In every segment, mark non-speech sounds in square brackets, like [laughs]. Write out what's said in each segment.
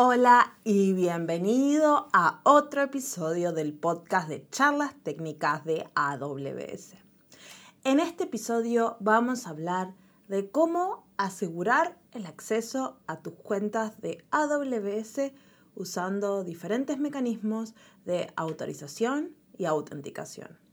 Hola y bienvenido a otro episodio del podcast de charlas técnicas de AWS. En este episodio vamos a hablar de cómo asegurar el acceso a tus cuentas de AWS usando diferentes mecanismos de autorización y autenticación.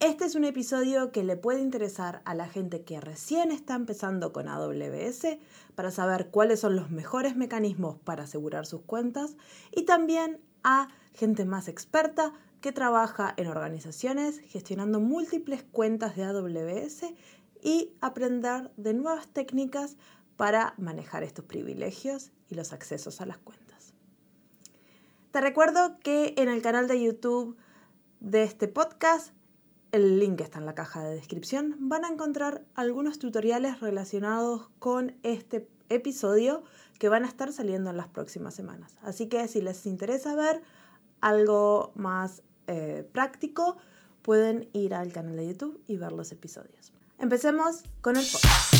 Este es un episodio que le puede interesar a la gente que recién está empezando con AWS para saber cuáles son los mejores mecanismos para asegurar sus cuentas y también a gente más experta que trabaja en organizaciones gestionando múltiples cuentas de AWS y aprender de nuevas técnicas para manejar estos privilegios y los accesos a las cuentas. Te recuerdo que en el canal de YouTube de este podcast el link está en la caja de descripción. Van a encontrar algunos tutoriales relacionados con este episodio que van a estar saliendo en las próximas semanas. Así que si les interesa ver algo más eh, práctico, pueden ir al canal de YouTube y ver los episodios. Empecemos con el podcast.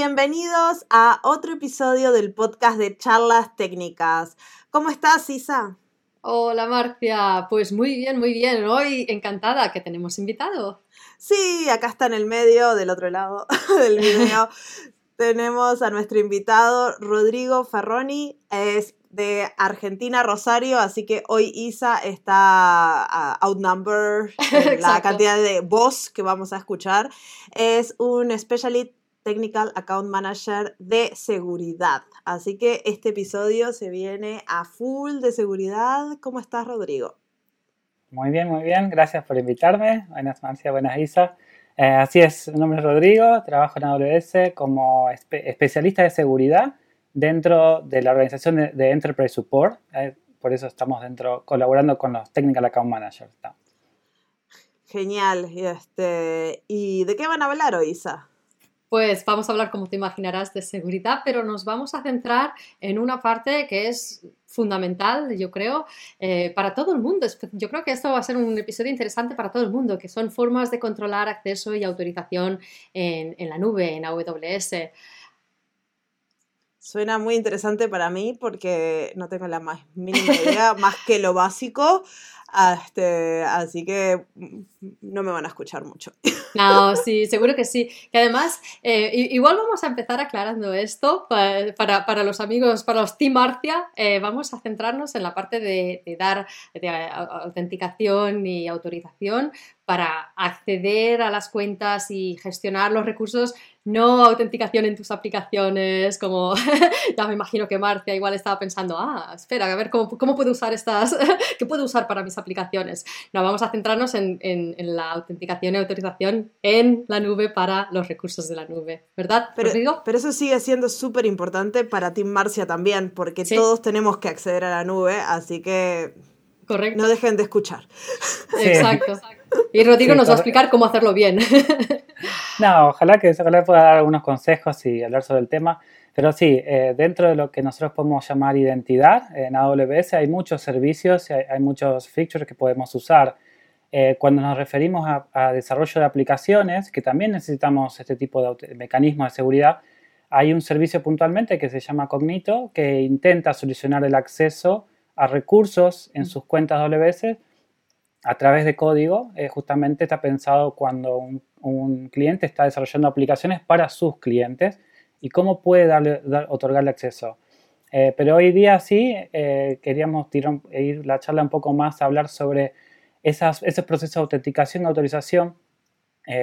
Bienvenidos a otro episodio del podcast de charlas técnicas. ¿Cómo estás, Isa? Hola, Marcia. Pues muy bien, muy bien. Hoy encantada que tenemos invitado. Sí, acá está en el medio, del otro lado [laughs] del video. [laughs] tenemos a nuestro invitado Rodrigo Ferroni. Es de Argentina, Rosario, así que hoy Isa está uh, outnumbered en la cantidad de voz que vamos a escuchar. Es un specialist Technical Account Manager de seguridad. Así que este episodio se viene a full de seguridad. ¿Cómo estás, Rodrigo? Muy bien, muy bien. Gracias por invitarme. Buenas, Marcia. Buenas, Isa. Eh, así es, mi nombre es Rodrigo. Trabajo en AWS como especialista de seguridad dentro de la organización de, Enterprise Support. Eh, por eso estamos dentro colaborando con los Technical Account Managers. Genial. Este, ¿Y de qué van a hablar hoy, Isa? Pues vamos a hablar, como te imaginarás, de seguridad, pero nos vamos a centrar en una parte que es fundamental, yo creo, eh, para todo el mundo. Yo creo que esto va a ser un episodio interesante para todo el mundo, que son formas de controlar acceso y autorización en, en la nube, en AWS. Suena muy interesante para mí porque no tengo la más mínima idea, [laughs] más que lo básico. Este, así que no me van a escuchar mucho. [laughs] No, sí, seguro que sí. Que además, eh, igual vamos a empezar aclarando esto para, para, los amigos, para los Team Marcia. Eh, vamos a centrarnos en la parte de, dar de autenticación y autorización para acceder a las cuentas y gestionar los recursos, no autenticación en tus aplicaciones, como [laughs] ya me imagino que Marcia igual estaba pensando, ah, espera, a ver cómo, cómo puedo usar estas, [laughs] qué puedo usar para mis aplicaciones. No, vamos a centrarnos en, en, la autenticación y autorización en la nube para los recursos de la nube, ¿verdad? Pero, pero eso sigue siendo súper importante para Team Marcia también, porque todos tenemos que acceder a la nube, así que Correcto. no dejen de escuchar. Exacto. [laughs] Y Rodrigo nos va a explicar cómo hacerlo bien. [laughs] No, ojalá que ojalá pueda dar algunos consejos y hablar sobre el tema. Pero sí, eh, dentro de lo que nosotros podemos llamar identidad, en AWS hay muchos servicios, hay, hay muchos features que podemos usar. Eh, cuando nos referimos a, desarrollo de aplicaciones, que también necesitamos este tipo de mecanismos de seguridad, hay un servicio puntualmente que se llama Cognito que intenta solucionar el acceso a recursos en sus cuentas AWS a través de código, eh, justamente está pensado cuando un, cliente está desarrollando aplicaciones para sus clientes y cómo puede darle, otorgarle acceso. Eh, pero hoy día sí, queríamos ir la charla un poco más a hablar sobre esas, ese proceso de autenticación y autorización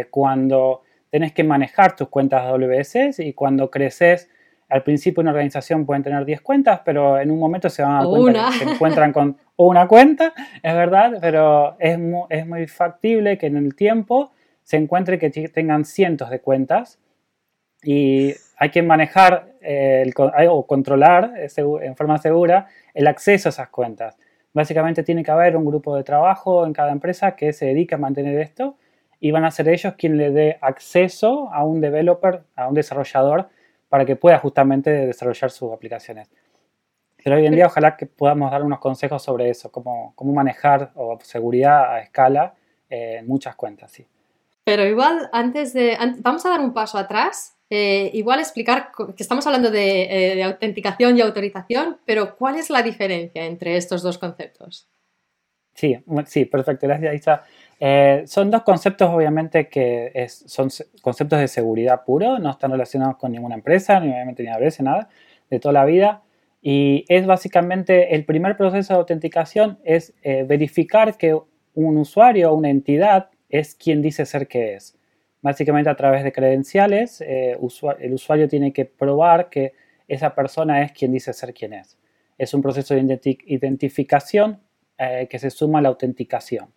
cuando tenés que manejar tus cuentas AWS y cuando creces al principio una organización pueden tener 10 cuentas, pero en un momento se van a dar cuenta que se encuentran con una cuenta, es verdad, pero es muy, es muy factible que en el tiempo se encuentre que tengan cientos de cuentas y hay que manejar el, o controlar en forma segura el acceso a esas cuentas. Básicamente tiene que haber un grupo de trabajo en cada empresa que se dedica a mantener esto y van a ser ellos quienes le dé acceso a un developer, a un desarrollador para que pueda justamente desarrollar sus aplicaciones. Pero hoy en día ojalá que podamos dar unos consejos sobre eso, cómo, cómo manejar o seguridad a escala en muchas cuentas, sí. Pero igual, antes de... vamos a dar un paso atrás eh, igual explicar que estamos hablando eh, de, autenticación y autorización, pero ¿cuál es la diferencia entre estos dos conceptos? Sí, sí, perfecto, gracias Isa. Eh, son dos conceptos obviamente que son conceptos de seguridad puro, no están relacionados con ninguna empresa, ni obviamente ni AWS, nada, de toda la vida. Y es básicamente el primer proceso de autenticación es verificar que un usuario o una entidad es quien dice ser que es. Básicamente a través de credenciales, eh, el usuario tiene que probar que esa persona es quien dice ser quien es. Es un proceso de identificación eh, que se suma a la autenticación.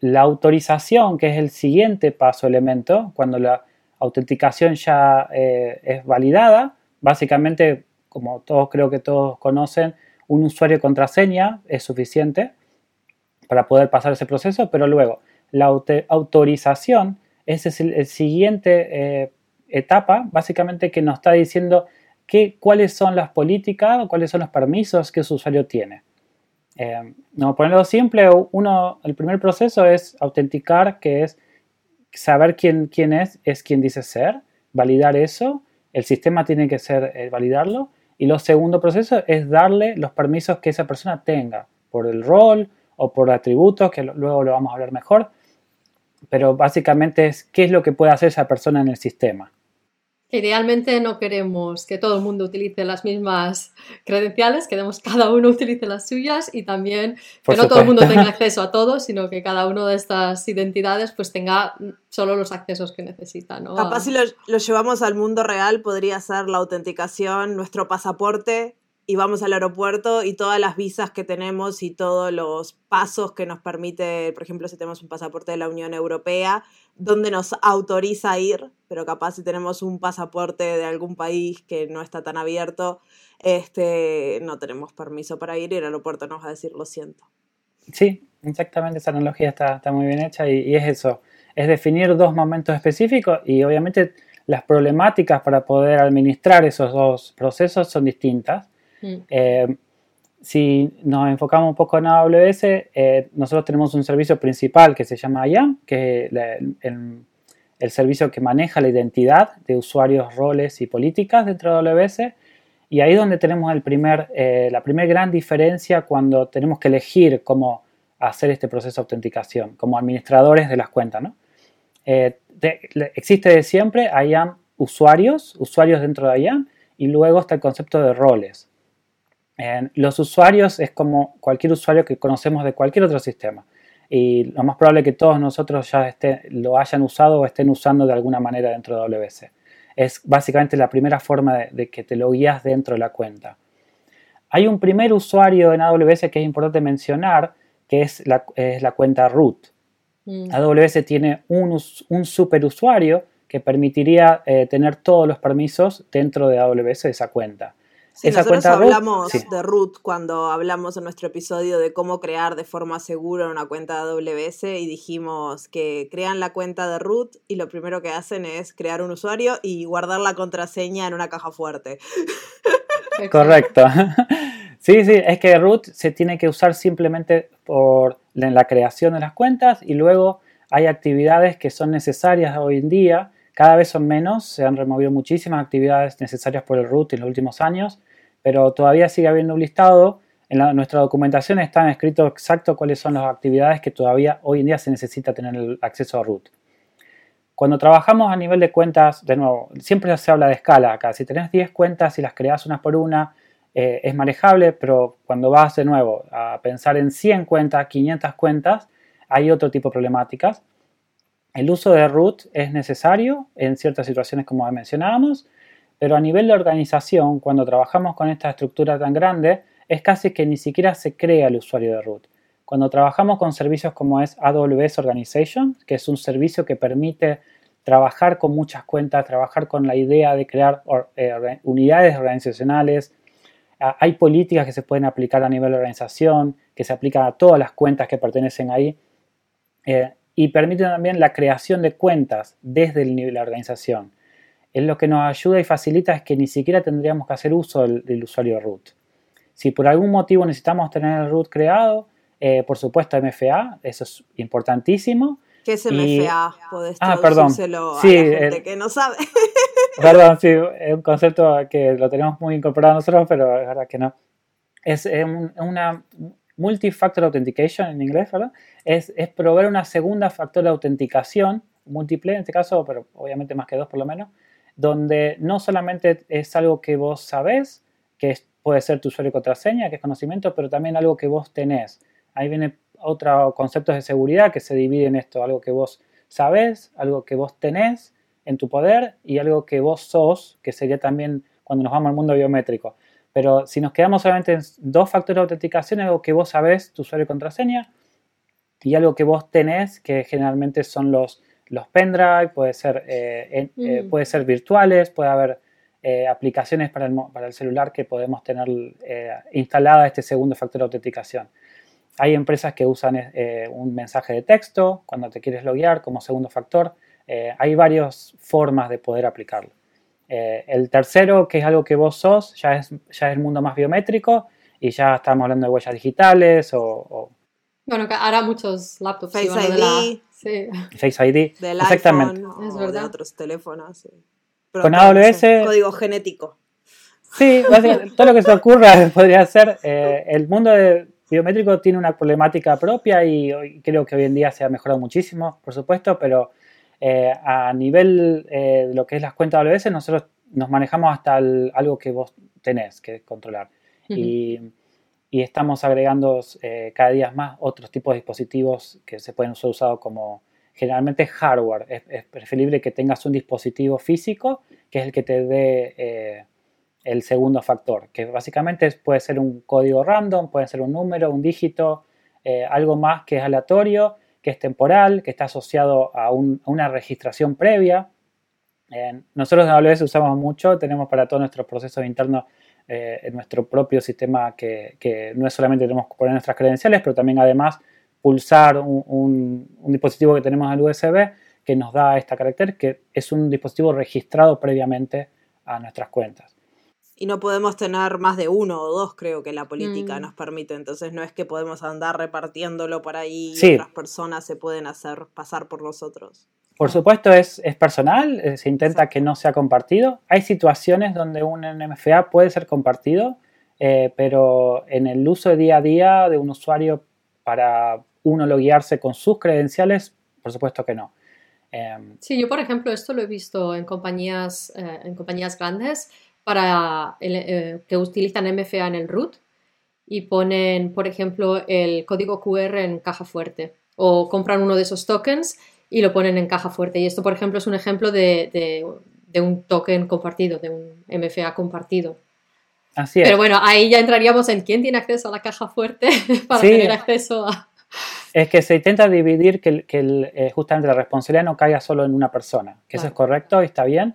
la autorización, que es el siguiente paso elemento, cuando la autenticación ya eh, es validada, básicamente, como todos creo que todos conocen, un usuario y contraseña es suficiente para poder pasar ese proceso, pero luego la autorización, es el, siguiente eh, etapa, básicamente que nos está diciendo cuáles son las políticas o cuáles son los permisos que su usuario tiene. Eh, no, ponerlo simple, uno, el primer proceso es autenticar, que es saber quién, quién es, es quien dice ser, validar eso, el sistema tiene que ser eh, validarlo, y lo segundo proceso es darle los permisos que esa persona tenga, por el rol o por atributos, que luego lo vamos a hablar mejor, pero básicamente es qué es lo que puede hacer esa persona en el sistema. Idealmente no queremos que todo el mundo utilice las mismas credenciales, queremos que cada uno utilice las suyas y también que no todo el mundo tenga acceso a todo, sino que cada una de estas identidades pues tenga solo los accesos que necesita. ¿no? Capaz si lo, lo llevamos al mundo real podría ser la autenticación, nuestro pasaporte y vamos al aeropuerto y todas las visas que tenemos y todos los pasos que nos permite, por ejemplo, si tenemos un pasaporte de la Unión Europea, donde nos autoriza ir, pero capaz si tenemos un pasaporte de algún país que no está tan abierto, este, no tenemos permiso para ir y el aeropuerto nos va a decir lo siento. Sí, exactamente, esa analogía está, está muy bien hecha y, y es eso, es definir dos momentos específicos y obviamente las problemáticas para poder administrar esos dos procesos son distintas Mm. Eh, si nos enfocamos un poco en AWS, eh, nosotros tenemos un servicio principal que se llama IAM, que es el, servicio que maneja la identidad de usuarios, roles y políticas dentro de AWS. Y ahí es donde tenemos el primer, eh, la primera gran diferencia cuando tenemos que elegir cómo hacer este proceso de autenticación, como administradores de las cuentas. existe de siempre IAM usuarios, usuarios dentro de IAM, y luego está el concepto de roles los usuarios es como cualquier usuario que conocemos de cualquier otro sistema. Y lo más probable es que todos nosotros ya lo hayan usado o estén usando de alguna manera dentro de AWS. Es básicamente la primera forma de, que te lo guías dentro de la cuenta. Hay un primer usuario en AWS que es importante mencionar, que es la, cuenta root. Mm. AWS tiene un, un superusuario que permitiría eh, tener todos los permisos dentro de AWS de esa cuenta. Sí, nosotros hablamos de root cuando hablamos en nuestro episodio de cómo crear de forma segura una cuenta de AWS y dijimos que crean la cuenta de root y lo primero que hacen es crear un usuario y guardar la contraseña en una caja fuerte. Correcto. [laughs] Sí, sí, es que root se tiene que usar simplemente por en la creación de las cuentas y luego hay actividades que son necesarias hoy en día, cada vez son menos, se han removido muchísimas actividades necesarias por el root en los últimos años pero todavía sigue habiendo un listado. En nuestra documentación están escritos exacto cuáles son las actividades que todavía hoy en día se necesita tener el acceso a root. Cuando trabajamos a nivel de cuentas, de nuevo, siempre se habla de escala acá. Si tenés 10 cuentas y las creas unas por una, eh, es manejable, pero cuando vas de nuevo a pensar en 100 cuentas, 500 cuentas, hay otro tipo de problemáticas. El uso de root es necesario en ciertas situaciones como mencionábamos, pero a nivel de organización, cuando trabajamos con esta estructura tan grande, es casi que ni siquiera se crea el usuario de root. Cuando trabajamos con servicios como es AWS Organization, que es un servicio que permite trabajar con muchas cuentas, trabajar con la idea de crear eh, unidades organizacionales, hay políticas que se pueden aplicar a nivel de organización, que se aplican a todas las cuentas que pertenecen ahí, eh, y permiten también la creación de cuentas desde el nivel de organización. Es lo que nos ayuda y facilita es que ni siquiera tendríamos que hacer uso del, usuario root. Si por algún motivo necesitamos tener el root creado, eh, por supuesto MFA, eso es importantísimo. ¿Qué es MFA? ah, perdón. sí, a la gente que no sabe. [laughs] perdón, sí, es un concepto que lo tenemos muy incorporado nosotros, pero es verdad que no. Es, una multifactor authentication en inglés, ¿verdad? Es, es proveer una segunda factor de autenticación, múltiple en este caso, pero obviamente más que dos por lo menos, donde no solamente es algo que vos sabés, que puede ser tu usuario y contraseña, que es conocimiento, pero también algo que vos tenés. Ahí viene otro concepto de seguridad que se divide en esto, algo que vos sabés, algo que vos tenés en tu poder y algo que vos sos, que sería también cuando nos vamos al mundo biométrico. Pero si nos quedamos solamente en dos factores de autenticación, algo que vos sabés, tu usuario y contraseña, y algo que vos tenés, que generalmente son los los pendrive, puede ser, eh, eh, puede ser virtuales, puede haber eh, aplicaciones para el, para el, celular que podemos tener instalada este segundo factor de autenticación. Hay empresas que usan un mensaje de texto cuando te quieres loguear como segundo factor. hay varias formas de poder aplicarlo. el tercero, que es algo que vos sos, ya es, ya es el mundo más biométrico y ya estamos hablando de huellas digitales o... bueno, ahora muchos laptops. Face ID. Sí. Face ID. Exactamente. es verdad. de otros teléfonos. Con AWS. Código genético. Sí, todo lo que se [laughs] ocurra podría ser. Eh, el mundo biométrico tiene una problemática propia y creo que hoy en día se ha mejorado muchísimo, por supuesto, pero eh, a nivel eh, de lo que es las cuentas AWS, nosotros nos manejamos hasta algo que vos tenés que controlar. Y y estamos agregando eh, cada día más otros tipos de dispositivos que se pueden ser usados como generalmente hardware. Es, preferible que tengas un dispositivo físico que es el que te dé eh, el segundo factor, que básicamente puede ser un código random, puede ser un número, un dígito, eh, algo más que es aleatorio, que es temporal, que está asociado a, una registración previa. nosotros en AWS usamos mucho, tenemos para todos nuestros procesos internos eh, en nuestro propio sistema que, no es solamente tenemos que poner nuestras credenciales, pero también además pulsar un, dispositivo que tenemos al USB que nos da esta carácter, que es un dispositivo registrado previamente a nuestras cuentas. Y no podemos tener más de uno o dos, creo que la política mm. nos permite. Entonces no es que podemos andar repartiéndolo por ahí y otras personas se pueden hacer pasar por nosotros. Por supuesto es, personal, eh, se intenta que no sea compartido. Hay situaciones donde un NMFA puede ser compartido, eh, pero en el uso de día a día de un usuario para uno loguearse con sus credenciales, por supuesto que no. Em, sí, yo por ejemplo esto lo he visto en compañías, eh, en compañías grandes para que utilizan MFA en el root y ponen, por ejemplo, el código QR en caja fuerte o compran uno de esos tokens y lo ponen en caja fuerte. Y esto, por ejemplo, es un ejemplo de, un token compartido, de un MFA compartido. Así es. Pero bueno, ahí ya entraríamos en quién tiene acceso a la caja fuerte [laughs] para tener acceso a... Es que se intenta dividir que, eh, justamente la responsabilidad no caiga solo en una persona, que eso es correcto y está bien,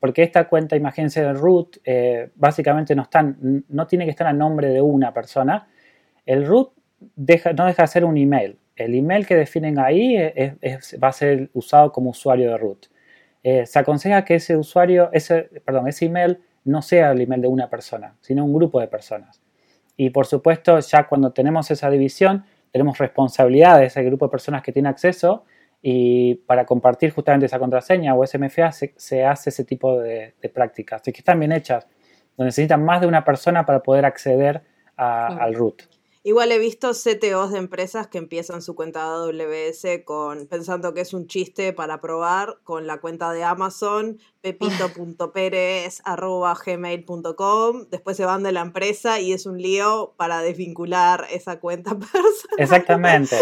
porque esta cuenta, imagínense, el root, eh, básicamente no, están, no tiene que estar a nombre de una persona. El root deja, no deja de ser un email el email que definen ahí va a ser usado como usuario de root. Eh, se aconseja que ese usuario, ese, perdón, ese email no sea el email de una persona, sino un grupo de personas. Y por supuesto, ya cuando tenemos esa división, tenemos responsabilidad de ese grupo de personas que tiene acceso y para compartir justamente esa contraseña o SMFA se, se hace ese tipo de, prácticas. Y que están bien hechas, donde necesitan más de una persona para poder acceder al root. Igual he visto CTOs de empresas que empiezan su cuenta AWS con, pensando que es un chiste para probar, con la cuenta de Amazon, [laughs] pepito.perez.gmail.com, después se van de la empresa y es un lío para desvincular esa cuenta [laughs] personal. Exactamente.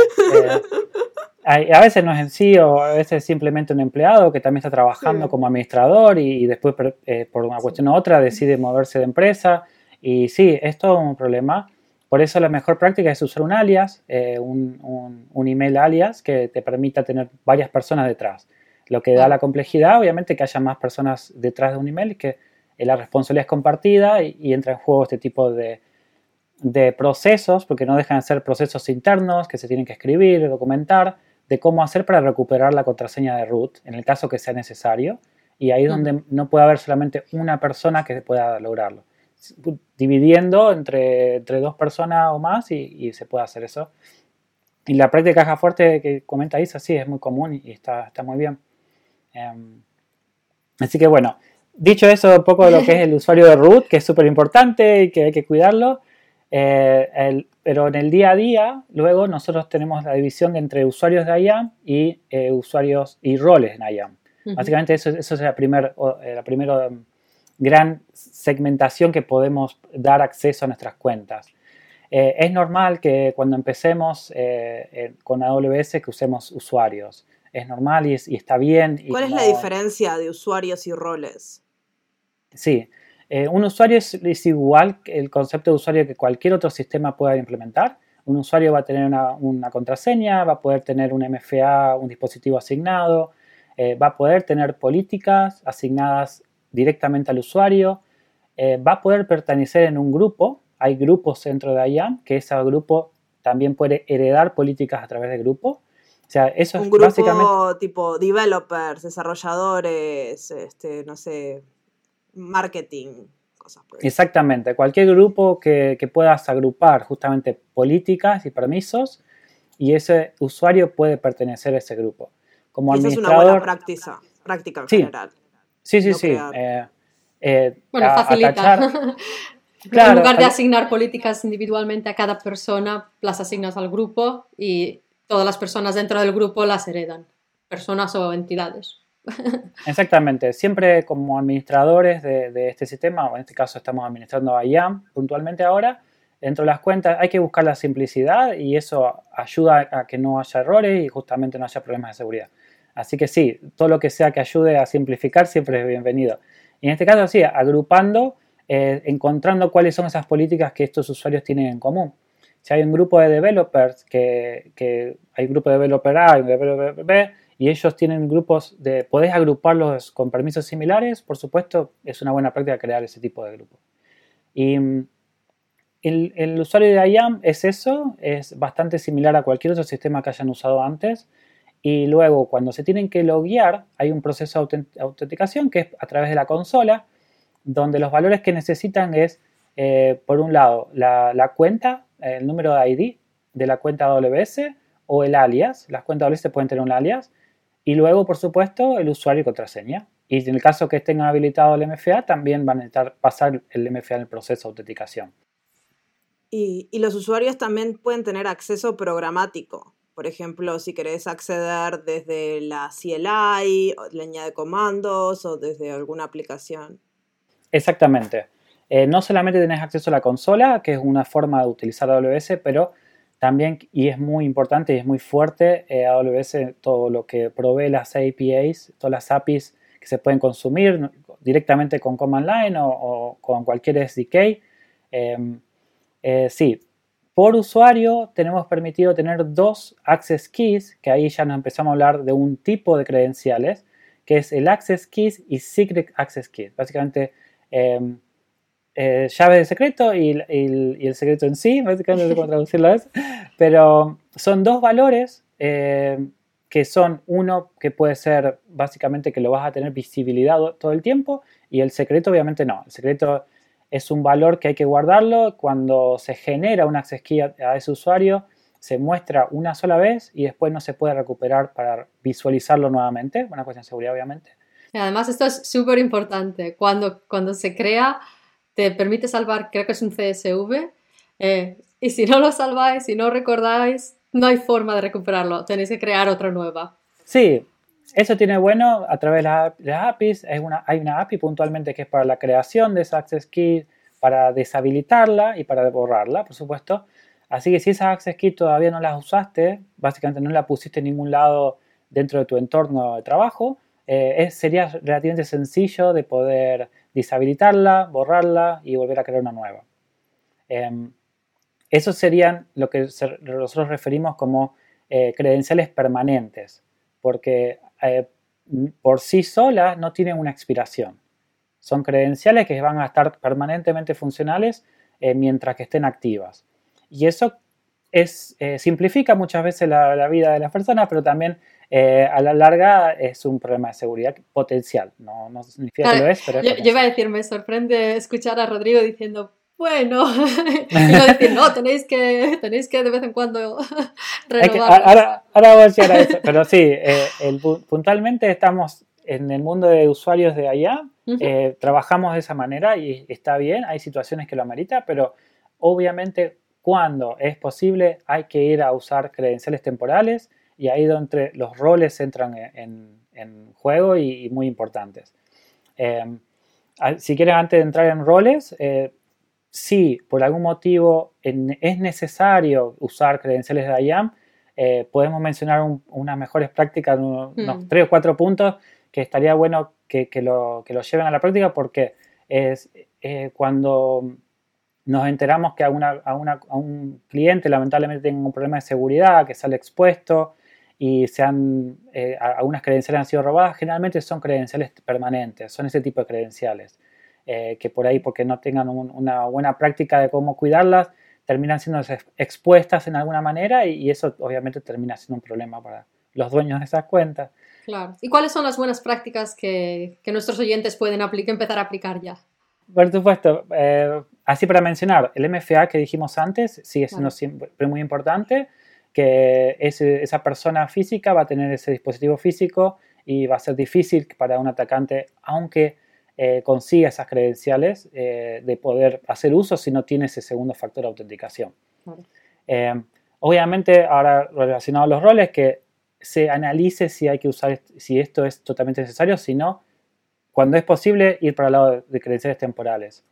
Eh, a veces no es en sí, o a veces es simplemente un empleado que también está trabajando como administrador y, después eh, por una cuestión u otra decide moverse de empresa. Y sí, es todo un problema. Por eso la mejor práctica es usar un alias, eh, un, email alias que te permita tener varias personas detrás. Lo que da la complejidad, obviamente, que haya más personas detrás de un email y que la responsabilidad es compartida y, entra en juego este tipo de, procesos, porque no dejan de ser procesos internos que se tienen que escribir, documentar, de cómo hacer para recuperar la contraseña de root, en el caso que sea necesario. y ahí es donde no puede haber solamente una persona que pueda lograrlo. Dividiendo entre, entre dos personas o más y, se puede hacer eso. Y la práctica de caja fuerte que comenta Isa, sí, es muy común y está, está muy bien. Em, así que bueno, dicho eso, un poco de lo que es el [laughs] usuario de root, que es súper importante y que hay que cuidarlo. Eh, pero en el día a día, luego nosotros tenemos la división entre usuarios de IAM y eh, usuarios y roles en IAM. Básicamente eso, eso es la primera la primera um, gran segmentación que podemos dar acceso a nuestras cuentas. Eh, es normal que cuando empecemos con AWS que usemos usuarios. Es normal y, está bien. ¿Cuál es la diferencia de usuarios y roles? Sí, eh, un usuario es, igual que el concepto de usuario que cualquier otro sistema pueda implementar. Un usuario va a tener una, contraseña, va a poder tener un MFA, un dispositivo asignado, eh, va a poder tener políticas asignadas directamente al usuario, eh, va a poder pertenecer en un grupo. Hay grupos dentro de IAM que ese grupo también puede heredar políticas a través de grupo. O sea, eso un grupo tipo developers, desarrolladores, este, no sé, marketing, cosas por Exactamente, cualquier grupo que, puedas agrupar justamente políticas y permisos y ese usuario puede pertenecer a ese grupo. Como Esa es una buena práctica, práctica en general. Sí, sí, sí. Eh, eh, bueno, facilita. [laughs] en lugar de asignar políticas individualmente a cada persona, las asignas al grupo y todas las personas dentro del grupo las heredan, personas o entidades. [laughs] Exactamente, siempre como administradores de, este sistema, o en este caso estamos administrando a IAM puntualmente ahora, dentro de las cuentas hay que buscar la simplicidad y eso ayuda a que no haya errores y justamente no haya problemas de seguridad. Así que sí, todo lo que sea que ayude a simplificar siempre es bienvenido. Y en este caso sí, agrupando, eh, encontrando cuáles son esas políticas que estos usuarios tienen en común. Si hay un grupo de developers, que, que hay un grupo de developer A y un developer B, y ellos tienen grupos de, podés agruparlos con permisos similares, por supuesto, es una buena práctica crear ese tipo de grupo. Y mm, el, usuario de IAM es eso, es bastante similar a cualquier otro sistema que hayan usado antes. Y luego, cuando se tienen que loguear, hay un proceso de autenticación que es a través de la consola, donde los valores que necesitan es, eh, por un lado, la, cuenta, el número de ID de la cuenta AWS o el alias. Las cuentas AWS pueden tener un alias y luego, por supuesto, el usuario y contraseña. Y en el caso que estén habilitado el MFA, también van a necesitar pasar el MFA en el proceso de autenticación. Y, los usuarios también pueden tener acceso programático. Por ejemplo, si querés acceder desde la CLI, línea de comandos o desde alguna aplicación. Exactamente. Eh, no solamente tenés acceso a la consola, que es una forma de utilizar AWS, pero también, y es muy importante y es muy fuerte, eh, AWS todo lo que provee las APIs, todas las APIs que se pueden consumir directamente con Command Line o, con cualquier SDK. Em, eh, sí, por usuario tenemos permitido tener dos access keys, que ahí ya nos empezamos a hablar de un tipo de credenciales, que es el access keys y secret access keys. Básicamente, em, eh, llave de secreto y, el secreto en sí, [laughs] básicamente no sé cómo traducirlo es, pero son dos valores eh, que son uno que puede ser básicamente que lo vas a tener visibilidad todo el tiempo y el secreto obviamente no, el secreto es un valor que hay que guardarlo cuando se genera un access key a, ese usuario se muestra una sola vez y después no se puede recuperar para visualizarlo nuevamente, una cuestión de seguridad obviamente. Además esto es súper importante, cuando, cuando se crea te permite salvar, creo que es un CSV, eh, y si no lo salváis, si no recordáis, no hay forma de recuperarlo, tenéis que crear otra nueva. Sí, eso tiene bueno a través de las APIs, hay una, hay una API puntualmente que es para la creación de esa access key, para deshabilitarla y para borrarla, por supuesto. Así que si esa access key todavía no la usaste, básicamente no la pusiste en ningún lado dentro de tu entorno de trabajo, eh, sería relativamente sencillo de poder deshabilitarla, borrarla y volver a crear una nueva. Eh, esos serían lo que nosotros referimos como eh, credenciales permanentes, porque eh, por sí solas no tienen una expiración. Son credenciales que van a estar permanentemente funcionales mientras que estén activas. Y eso es, simplifica muchas veces la, vida de las personas, pero también eh, a la larga es un problema de seguridad potencial. No, no significa que lo es, pero es yo, yo, iba a decir, me sorprende escuchar a Rodrigo diciendo, bueno, [laughs] y no decir, no, [laughs] tenéis que, tenéis que de vez en cuando [laughs] renovar. Ahora, ahora, voy a decir eso, pero sí, eh, el, puntualmente estamos en el mundo de usuarios de allá, eh, trabajamos de esa manera y está bien, hay situaciones que lo amerita, pero obviamente cuando es posible hay que ir a usar credenciales temporales y ahí donde los roles entran en, juego y, muy importantes. Eh, si quieren, antes de entrar en roles, si por algún motivo es necesario usar credenciales de IAM, eh, podemos mencionar unas mejores prácticas, unos, mm. tres o cuatro puntos que estaría bueno que, lo, lleven a la práctica porque es eh, cuando nos enteramos que a, un cliente lamentablemente tiene un problema de seguridad, que sale expuesto y se han, eh, algunas credenciales han sido robadas, generalmente son credenciales permanentes, son ese tipo de credenciales. Eh, que por ahí, porque no tengan una buena práctica de cómo cuidarlas, terminan siendo expuestas en alguna manera y, eso obviamente termina siendo un problema para los dueños de esas cuentas. Claro. ¿Y cuáles son las buenas prácticas que, que nuestros oyentes pueden empezar a aplicar ya? Por supuesto, eh, así para mencionar, el MFA que dijimos antes sigue siendo siempre muy importante, que esa persona física va a tener ese dispositivo físico y va a ser difícil para un atacante, aunque eh, consiga esas credenciales eh, de poder hacer uso si no tiene ese segundo factor de autenticación. Eh, obviamente, ahora relacionado a los roles, que se analice si hay que usar, si esto es totalmente necesario, si no, cuando es posible, ir para el lado de credenciales temporales.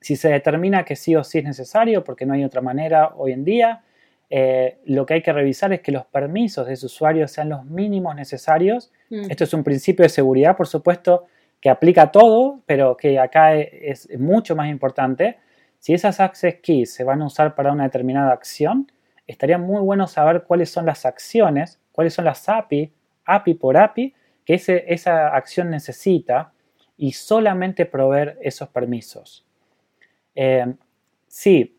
Si se determina que sí o sí es necesario, porque no hay otra manera hoy en día, lo que hay que revisar es que los permisos de ese usuario sean los mínimos necesarios. Mm. Esto es un principio de seguridad, por supuesto, que aplica todo, pero que acá e, es mucho más importante. Si esas access keys se van a usar para una determinada acción, estaría muy bueno saber cuáles son las acciones, cuáles son las API, API por API, que esa acción necesita y solamente proveer esos permisos. Eh, si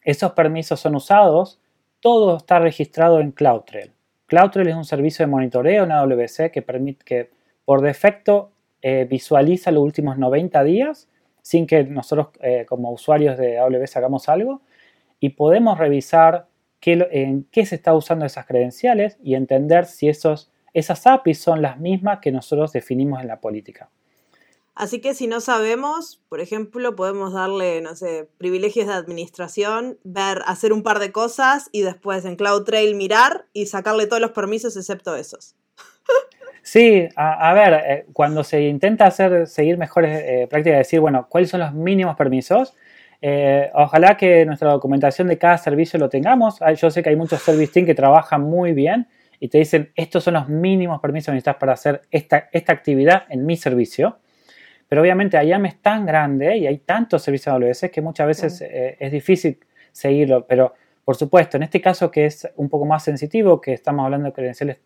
esos permisos son usados, todo está registrado en CloudTrail. CloudTrail es un servicio de monitoreo en AWS que permite que por defecto eh, visualiza los últimos 90 días sin que nosotros eh, como usuarios de AWS hagamos algo y podemos revisar qué, en qué se está usando esas credenciales y entender si esos, esas APIs son las mismas que nosotros definimos en la política. Así que si no sabemos, por ejemplo, podemos darle, no sé, privilegios de administración, ver, hacer un par de cosas y después en CloudTrail mirar y sacarle todos los permisos excepto esos. [laughs] Sí, a, ver, eh, cuando se intenta hacer, seguir mejores eh, prácticas, decir, bueno, ¿cuáles son los mínimos permisos? Eh, ojalá que nuestra documentación de cada servicio lo tengamos. Yo sé que hay muchos service team que trabajan muy bien y te dicen, estos son los mínimos permisos que necesitas para hacer esta, esta actividad en mi servicio. Pero obviamente IAM es tan grande y hay tantos servicios AWS que muchas veces es difícil seguirlo. Pero por supuesto, en este caso que es un poco más sensitivo, que estamos hablando de credenciales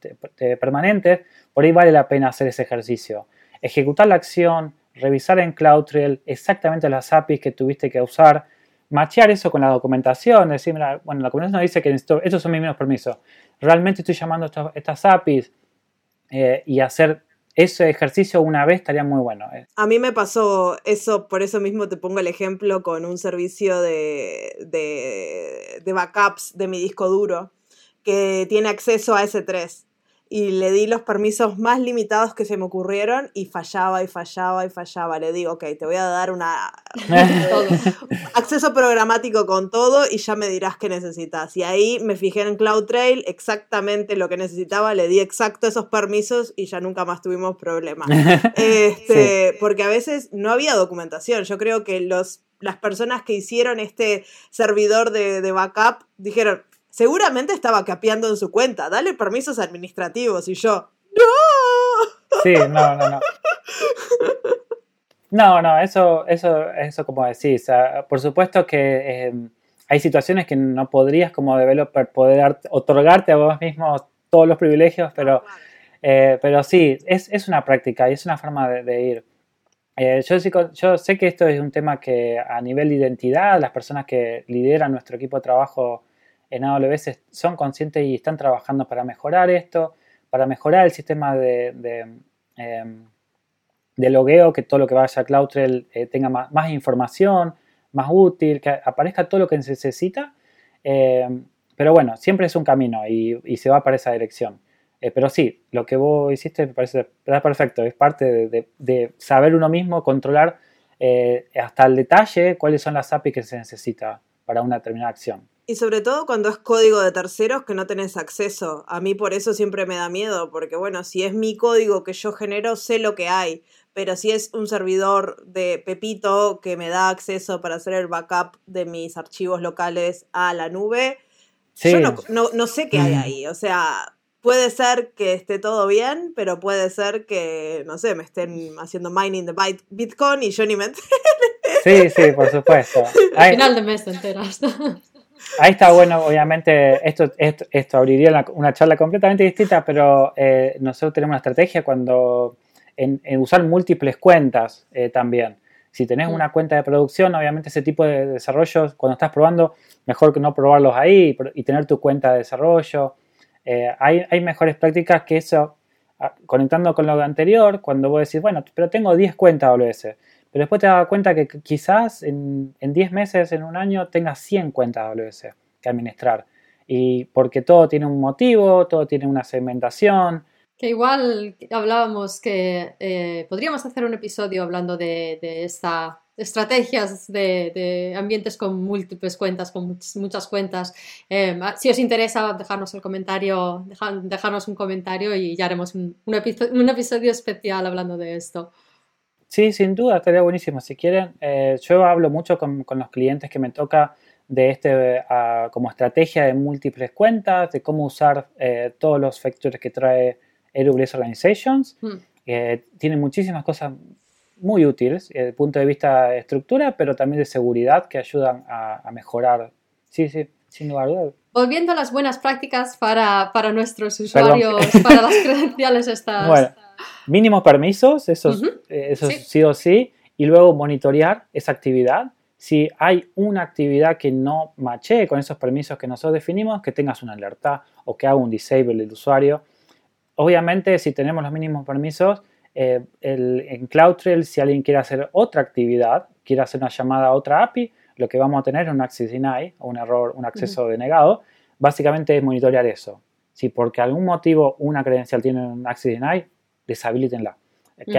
permanentes, por ahí vale la pena hacer ese ejercicio. Ejecutar la acción, revisar en CloudTrail exactamente las APIs que tuviste que usar, machear eso con la documentación, decir, mira, bueno, la documentación dice que estos son mis mismos permisos. Realmente estoy llamando estas APIs eh, y hacer ese ejercicio una vez estaría muy bueno. Eh. A mí me pasó eso, por eso mismo te pongo el ejemplo con un servicio de, de, backups de mi disco duro que tiene acceso a S3 y le di los permisos más limitados que se me ocurrieron y fallaba y fallaba y fallaba. Le digo, ok, te voy a dar una [laughs] [laughs] acceso programático con todo y ya me dirás qué necesitas. Y ahí me fijé en CloudTrail exactamente lo que necesitaba, le di exacto esos permisos y ya nunca más tuvimos problemas. [laughs] Este, porque a veces no había documentación. Yo creo que los, las personas que hicieron este servidor de, de backup dijeron, seguramente estaba capeando en su cuenta. Dale permisos administrativos. Y yo, ¡No! Sí, no, no, no. No, no, eso, eso, eso como decís. por supuesto que em, hay situaciones que no podrías como developer poder otorgarte a vos mismo todos los privilegios, pero, eh, pero sí, es, es, una práctica y es una forma de, ir. Eh, yo, yo sé que esto es un tema que a nivel de identidad, las personas que lideran nuestro equipo de trabajo en AWS son conscientes y están trabajando para mejorar esto, para mejorar el sistema de, de, em, logueo, que todo lo que vaya a CloudTrail eh, tenga más, información, más útil, que aparezca todo lo que se necesita. Em, pero bueno, siempre es un camino y, se va para esa dirección. Eh, pero sí, lo que vos hiciste me parece perfecto. Es parte de, saber uno mismo, controlar eh, hasta el detalle cuáles son las APIs que se necesita para una determinada acción. Y sobre todo cuando es código de terceros que no tenés acceso. A mí por eso siempre me da miedo, porque bueno, si es mi código que yo genero, sé lo que hay. Pero si es un servidor de Pepito que me da acceso para hacer el backup de mis archivos locales a la nube, yo no, sé qué hay mm. ahí. O sea, puede ser que esté todo bien, pero puede ser que, no sé, me estén haciendo mining de Bitcoin y yo ni me Sí, sí, por supuesto. [laughs] Al final de mes te enteras. [laughs] Ahí está bueno, obviamente, esto, esto, abriría una charla completamente distinta, pero eh, nosotros tenemos una estrategia cuando en, usar múltiples cuentas eh, también. Si tenés una cuenta de producción, obviamente ese tipo de desarrollos, cuando estás probando, mejor que no probarlos ahí y, tener tu cuenta de desarrollo. Eh, hay, hay, mejores prácticas que eso, ah, conectando con lo anterior, cuando vos decís, bueno, pero tengo 10 cuentas AWS pero después te das cuenta que quizás en, 10 meses, en un año, tengas 100 cuentas AWS que administrar. Y porque todo tiene un motivo, todo tiene una segmentación. Que igual hablábamos que eh, podríamos hacer un episodio hablando de, de esta estrategias de, ambientes con múltiples cuentas, con muchas, cuentas. Eh, si os interesa, dejarnos el comentario, dejarnos un comentario y ya haremos un, un, episodio especial hablando de esto. Sí, sin duda, estaría buenísimo. Si quieren, eh, yo hablo mucho con, los clientes que me toca de este como estrategia de múltiples cuentas, de cómo usar eh, todos los factores que trae AWS Organizations. Hmm. Eh, tiene muchísimas cosas muy útiles desde el punto de vista de estructura, pero también de seguridad que ayudan a, mejorar. Sí, sí, sin lugar a dudas. Volviendo a las buenas prácticas para, nuestros usuarios, para las credenciales estas [laughs] mínimos permisos, eso, eh, sí. o sí, y luego monitorear esa actividad. Si hay una actividad que no mache con esos permisos que nosotros definimos, que tengas una alerta o que haga un disable del usuario. Obviamente, si tenemos los mínimos permisos, eh, en CloudTrail, si alguien quiere hacer otra actividad, quiere hacer una llamada a otra API, lo que vamos a tener es un access deny o un error, un acceso denegado. Básicamente es monitorear eso. Si por algún motivo una credencial tiene un access deny, deshabilitenla. Que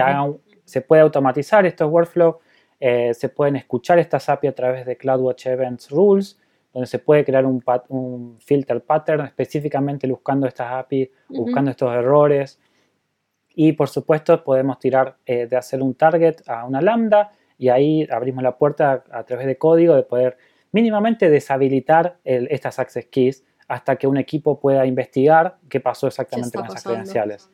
se puede automatizar estos workflows, eh, se pueden escuchar estas API a través de CloudWatch Events Rules, donde se puede crear un, un filter pattern específicamente buscando estas API, buscando estos errores. Y por supuesto podemos tirar eh, de hacer un target a una lambda y ahí abrimos la puerta a, través de código de poder mínimamente deshabilitar estas access keys hasta que un equipo pueda investigar qué pasó exactamente con esas credenciales.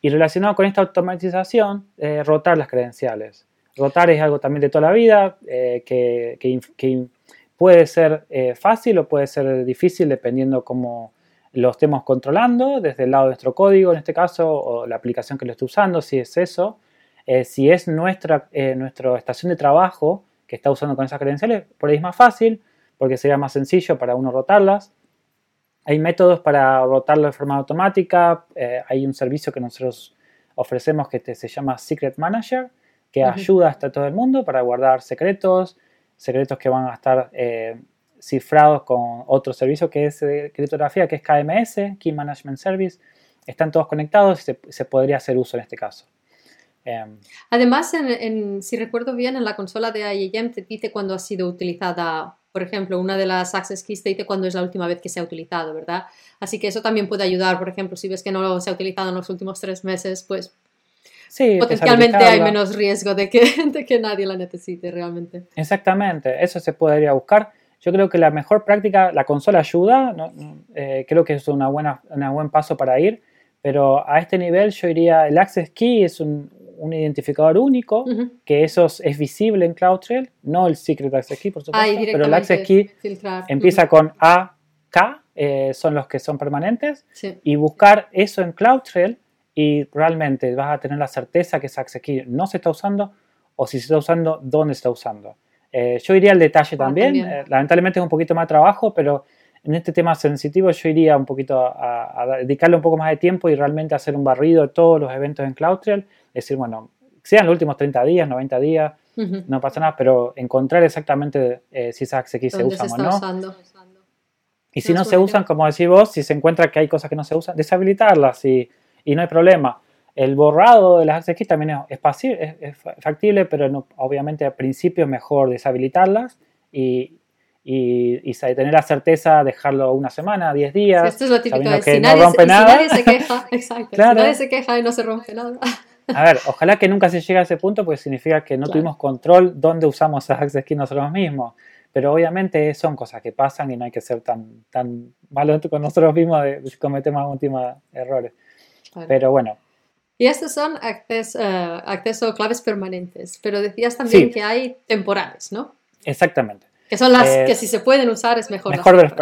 Y relacionado con esta automatización, eh, rotar las credenciales. Rotar es algo también de toda la vida, eh, que, puede ser eh, fácil o puede ser difícil dependiendo cómo lo estemos controlando, desde el lado de nuestro código en este caso, o la aplicación que lo esté usando, si es eso. si es nuestra, nuestra estación de trabajo que está usando con esas credenciales, por ahí es más fácil, porque sería más sencillo para uno rotarlas. Hay métodos para rotarlo de forma automática. Eh, hay un servicio que nosotros ofrecemos que se llama Secret Manager, que ayuda hasta todo el mundo para guardar secretos, secretos que van a estar eh, cifrados con otro servicio que es de criptografía, que es KMS, Key Management Service. Están todos conectados y se, podría hacer uso en este caso. Em, Además, si recuerdo bien, en la consola de IAM te dice cuándo ha sido utilizada por ejemplo, una de las access keys te dice cuándo es la última vez que se ha utilizado, ¿verdad? Así que eso también puede ayudar, por ejemplo, si ves que no se ha utilizado en los últimos tres meses, pues sí, potencialmente hay menos riesgo de que, [laughs] de que nadie la necesite realmente. Exactamente, eso se podría buscar. Yo creo que la mejor práctica, la consola ayuda, eh, creo que es una buena, un buen paso para ir, pero a este nivel yo diría, el Access Key es un, un identificador único, que eso es visible en CloudTrail, no el Secret Access Key, por supuesto, pero el Access Key empieza con A, K, eh, son los que son permanentes, y buscar eso en CloudTrail y realmente vas a tener la certeza que ese Access Key no se está usando o si se está usando, dónde se está usando. Eh, yo iría al detalle ah, también, eh, lamentablemente es un poquito más trabajo, pero en este tema sensitivo yo iría un poquito a, dedicarle un poco más de tiempo y realmente hacer un barrido de todos los eventos en CloudTrail. Es decir, bueno, sean los últimos 30 días, 90 días, no pasa nada, pero encontrar exactamente eh, si esas AXX se usan o no. Y si no, se usan, como decís vos, si se encuentra que hay cosas que no se usan, deshabilitarlas y, y no hay problema. El borrado de las AXX también es, es, factible, pero obviamente al principio es mejor deshabilitarlas y, y, tener la certeza, dejarlo una semana, 10 días. esto es lo típico de si, nadie, si nadie, se queja, [laughs] exacto, si nadie se queja y no se rompe nada. A ver, ojalá que nunca se llegue a ese punto, porque significa que no tuvimos control dónde usamos esas access keys nosotros mismos. Pero obviamente son cosas que pasan y no hay que ser tan, tan malos con nosotros mismos de si cometemos últimos errores. Pero bueno. Y estos son acceso, uh, acceso claves permanentes, pero decías también que hay temporales, ¿no? Exactamente. Que son las eh, que si se pueden usar es mejor. Mejor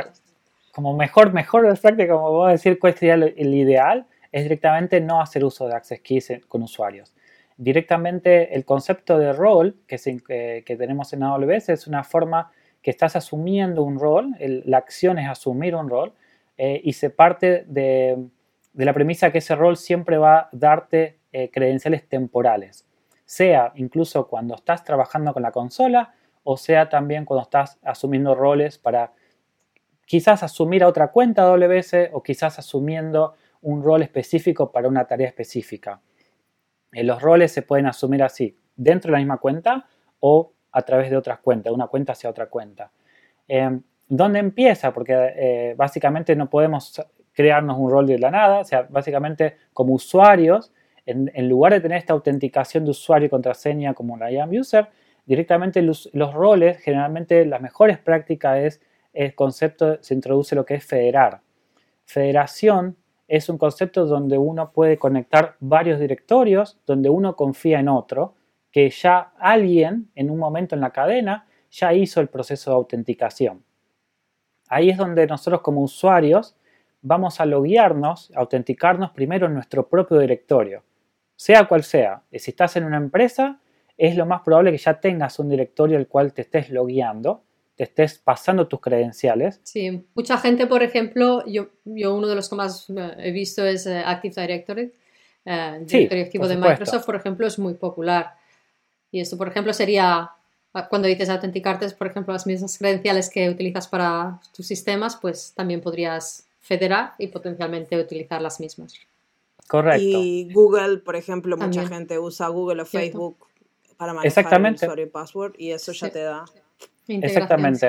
como mejor, mejor best practice, como vos decir cuál sería el ideal, es directamente no hacer uso de access keys con usuarios. Directamente el concepto de role que, que, tenemos en AWS es una forma que estás asumiendo un rol, la acción es asumir un rol eh, y se parte de, la premisa que ese rol siempre va a darte eh, credenciales temporales, sea incluso cuando estás trabajando con la consola o sea también cuando estás asumiendo roles para quizás asumir a otra cuenta AWS o quizás asumiendo un rol específico para una tarea específica. Eh, los roles se pueden asumir así, dentro de la misma cuenta o a través de otras cuentas, una cuenta hacia otra cuenta. Em, ¿Dónde empieza? Porque eh, básicamente no podemos crearnos un rol de la nada, o sea, básicamente como usuarios, en, lugar de tener esta autenticación de usuario y contraseña como un IAM user, directamente los, roles, generalmente las mejores prácticas es el concepto, se introduce lo que es federar. Federación es un concepto donde uno puede conectar varios directorios, donde uno confía en otro, que ya alguien en un momento en la cadena ya hizo el proceso de autenticación. Ahí es donde nosotros como usuarios vamos a loguearnos, autenticarnos primero en nuestro propio directorio, sea cual sea. Si estás en una empresa, es lo más probable que ya tengas un directorio al cual te estés logueando estés pasando tus credenciales. Sí, mucha gente, por ejemplo, yo, yo uno de los que más he visto es eh, Active Directory. Eh, directorio activo de Microsoft, por ejemplo, es muy popular. Y esto, por ejemplo, sería ah, cuando dices autenticarte, por ejemplo, las mismas credenciales que utilizas para tus sistemas, pues también podrías federar y potencialmente utilizar las mismas. Correcto. Y Google, por ejemplo, mucha gente usa Google o Facebook para manejar el usuario y password y eso ya te da Exactamente.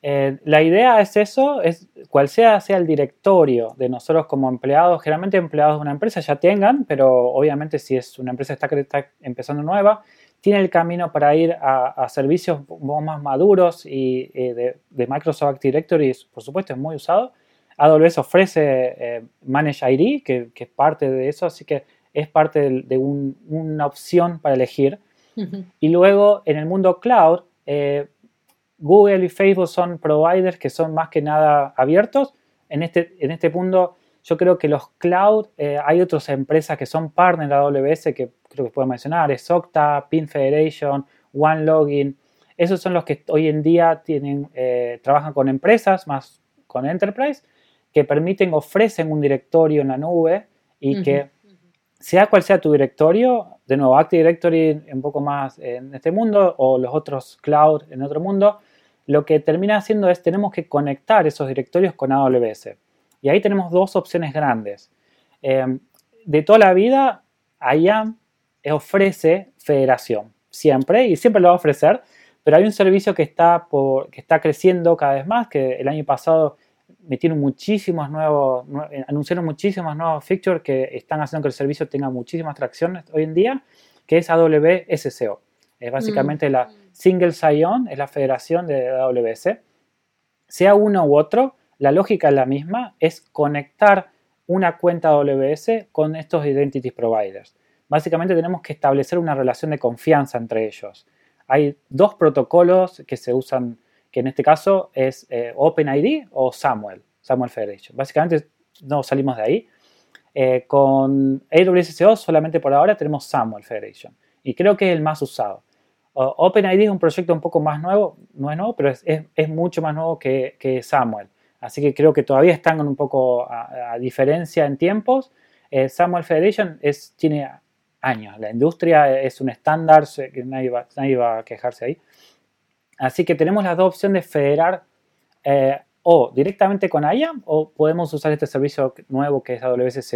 Eh, la idea es eso, es cual sea sea el directorio de nosotros como empleados, generalmente empleados de una empresa ya tengan, pero obviamente si es una empresa que está, empezando nueva, tiene el camino para ir a, servicios más maduros y de, Microsoft Active Directory, por supuesto, es muy usado. AWS ofrece eh, Manage ID, que, es parte de eso, así que es parte de, una opción para elegir. Y luego en el mundo cloud, eh, Google y Facebook son providers que son más que nada abiertos. En este, en este punto, yo creo que los cloud, eh, hay otras empresas que son partners de AWS que creo que puedo mencionar, es Okta, Pin Federation, OneLogin. Esos son los que hoy en día tienen, eh, trabajan con empresas, más con enterprise, que permiten, ofrecen un directorio en la nube y que sea cual sea tu directorio, de nuevo, Active Directory un poco más en este mundo o los otros cloud en otro mundo, lo que termina haciendo es tenemos que conectar esos directorios con AWS. Y ahí tenemos dos opciones grandes. Eh, de toda la vida, IAM ofrece federación, siempre, y siempre lo va a ofrecer, pero hay un servicio que está, que está creciendo cada vez más, que el año pasado metieron muchísimos nuevos, anunciaron muchísimos nuevos features que están haciendo que el servicio tenga muchísimas tracciones hoy en día, que es AWS SCO. Es básicamente mm. la Single Sign-On, es la federación de AWS. Sea uno u otro, la lógica es la misma, es conectar una cuenta AWS con estos Identity Providers. Básicamente tenemos que establecer una relación de confianza entre ellos. Hay dos protocolos que se usan, que en este caso es eh, OpenID o Samuel, Samuel Federation. Básicamente no salimos de ahí. Eh, con AWS SEO solamente por ahora tenemos Samuel Federation y creo que es el más usado. OpenID es un proyecto un poco más nuevo, no es nuevo, pero es, mucho más nuevo que, Samuel. Así que creo que todavía están un poco a, diferencia en tiempos. Eh, Samuel Federation es, tiene años. La industria es un estándar, que nadie va, nadie va, a quejarse ahí. Así que tenemos las dos opciones de federar eh, o directamente con IAM o podemos usar este servicio nuevo que es AWS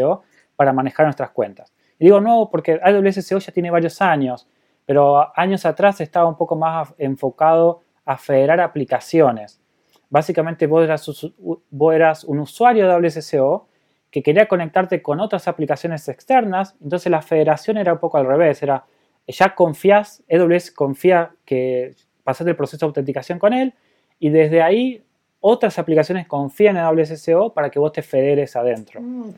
para manejar nuestras cuentas. Y digo nuevo porque AWS ya tiene varios años, pero años atrás estaba un poco más enfocado a federar aplicaciones. Básicamente vos eras, un usuario de AWS que quería conectarte con otras aplicaciones externas, entonces la federación era un poco al revés, era ya confías, AWS confía que pasaste el proceso de autenticación con él y desde ahí otras aplicaciones confían en AWS para que vos te federes adentro. Mm,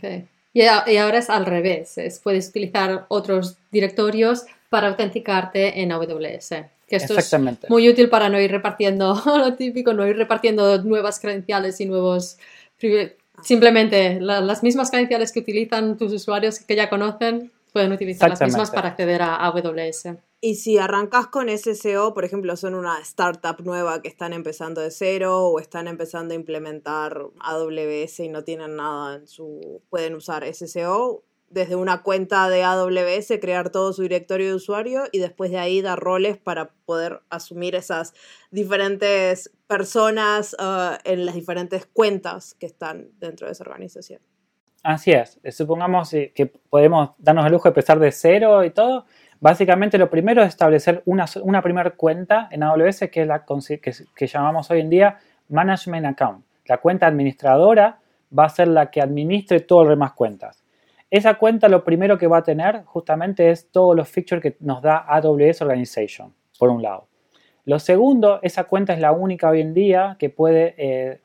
y, ahora es al revés, puedes utilizar otros directorios para autenticarte en AWS. Que esto es muy útil para no ir repartiendo, [laughs] lo típico, no ir repartiendo nuevas credenciales y nuevos... Simplemente las mismas credenciales que utilizan tus usuarios que ya conocen, pueden utilizar las mismas para acceder a AWS. Y si arrancas con SSO, por ejemplo, son una startup nueva que están empezando de cero o están empezando a implementar AWS y no tienen nada en su... pueden usar SSO, desde una cuenta de AWS, crear todo su directorio de usuario y después de ahí dar roles para poder asumir esas diferentes personas uh, en las diferentes cuentas que están dentro de esa organización. Así es. Supongamos que podemos darnos el lujo de empezar de cero y todo. Básicamente lo primero es establecer una, primera cuenta en AWS que llamamos hoy en día Management Account. La cuenta administradora va a ser la que administre todo el demás cuentas. Esa cuenta lo primero que va a tener justamente es todos los features que nos da AWS Organization, por un lado. Lo segundo, esa cuenta es la única hoy en día que puede, eh,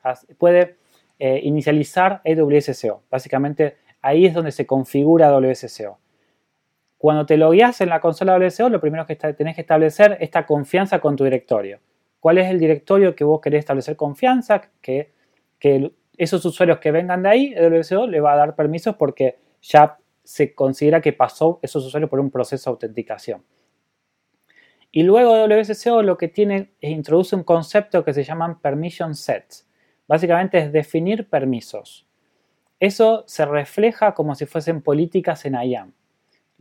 eh, inicializar AWS SEO. Básicamente ahí es donde se configura AWS SEO. Cuando te logueas en la consola AWS SEO, lo primero que tenés que establecer es esta confianza con tu directorio. ¿Cuál es el directorio que vos querés establecer confianza? Que, esos usuarios que vengan de ahí, AWS SEO le va a dar permisos porque ya se considera que pasó esos usuarios por un proceso de autenticación. Y luego WSO lo que tiene es introduce un concepto que se llaman permission sets. Básicamente es definir permisos. Eso se refleja como si fuesen políticas en IAM.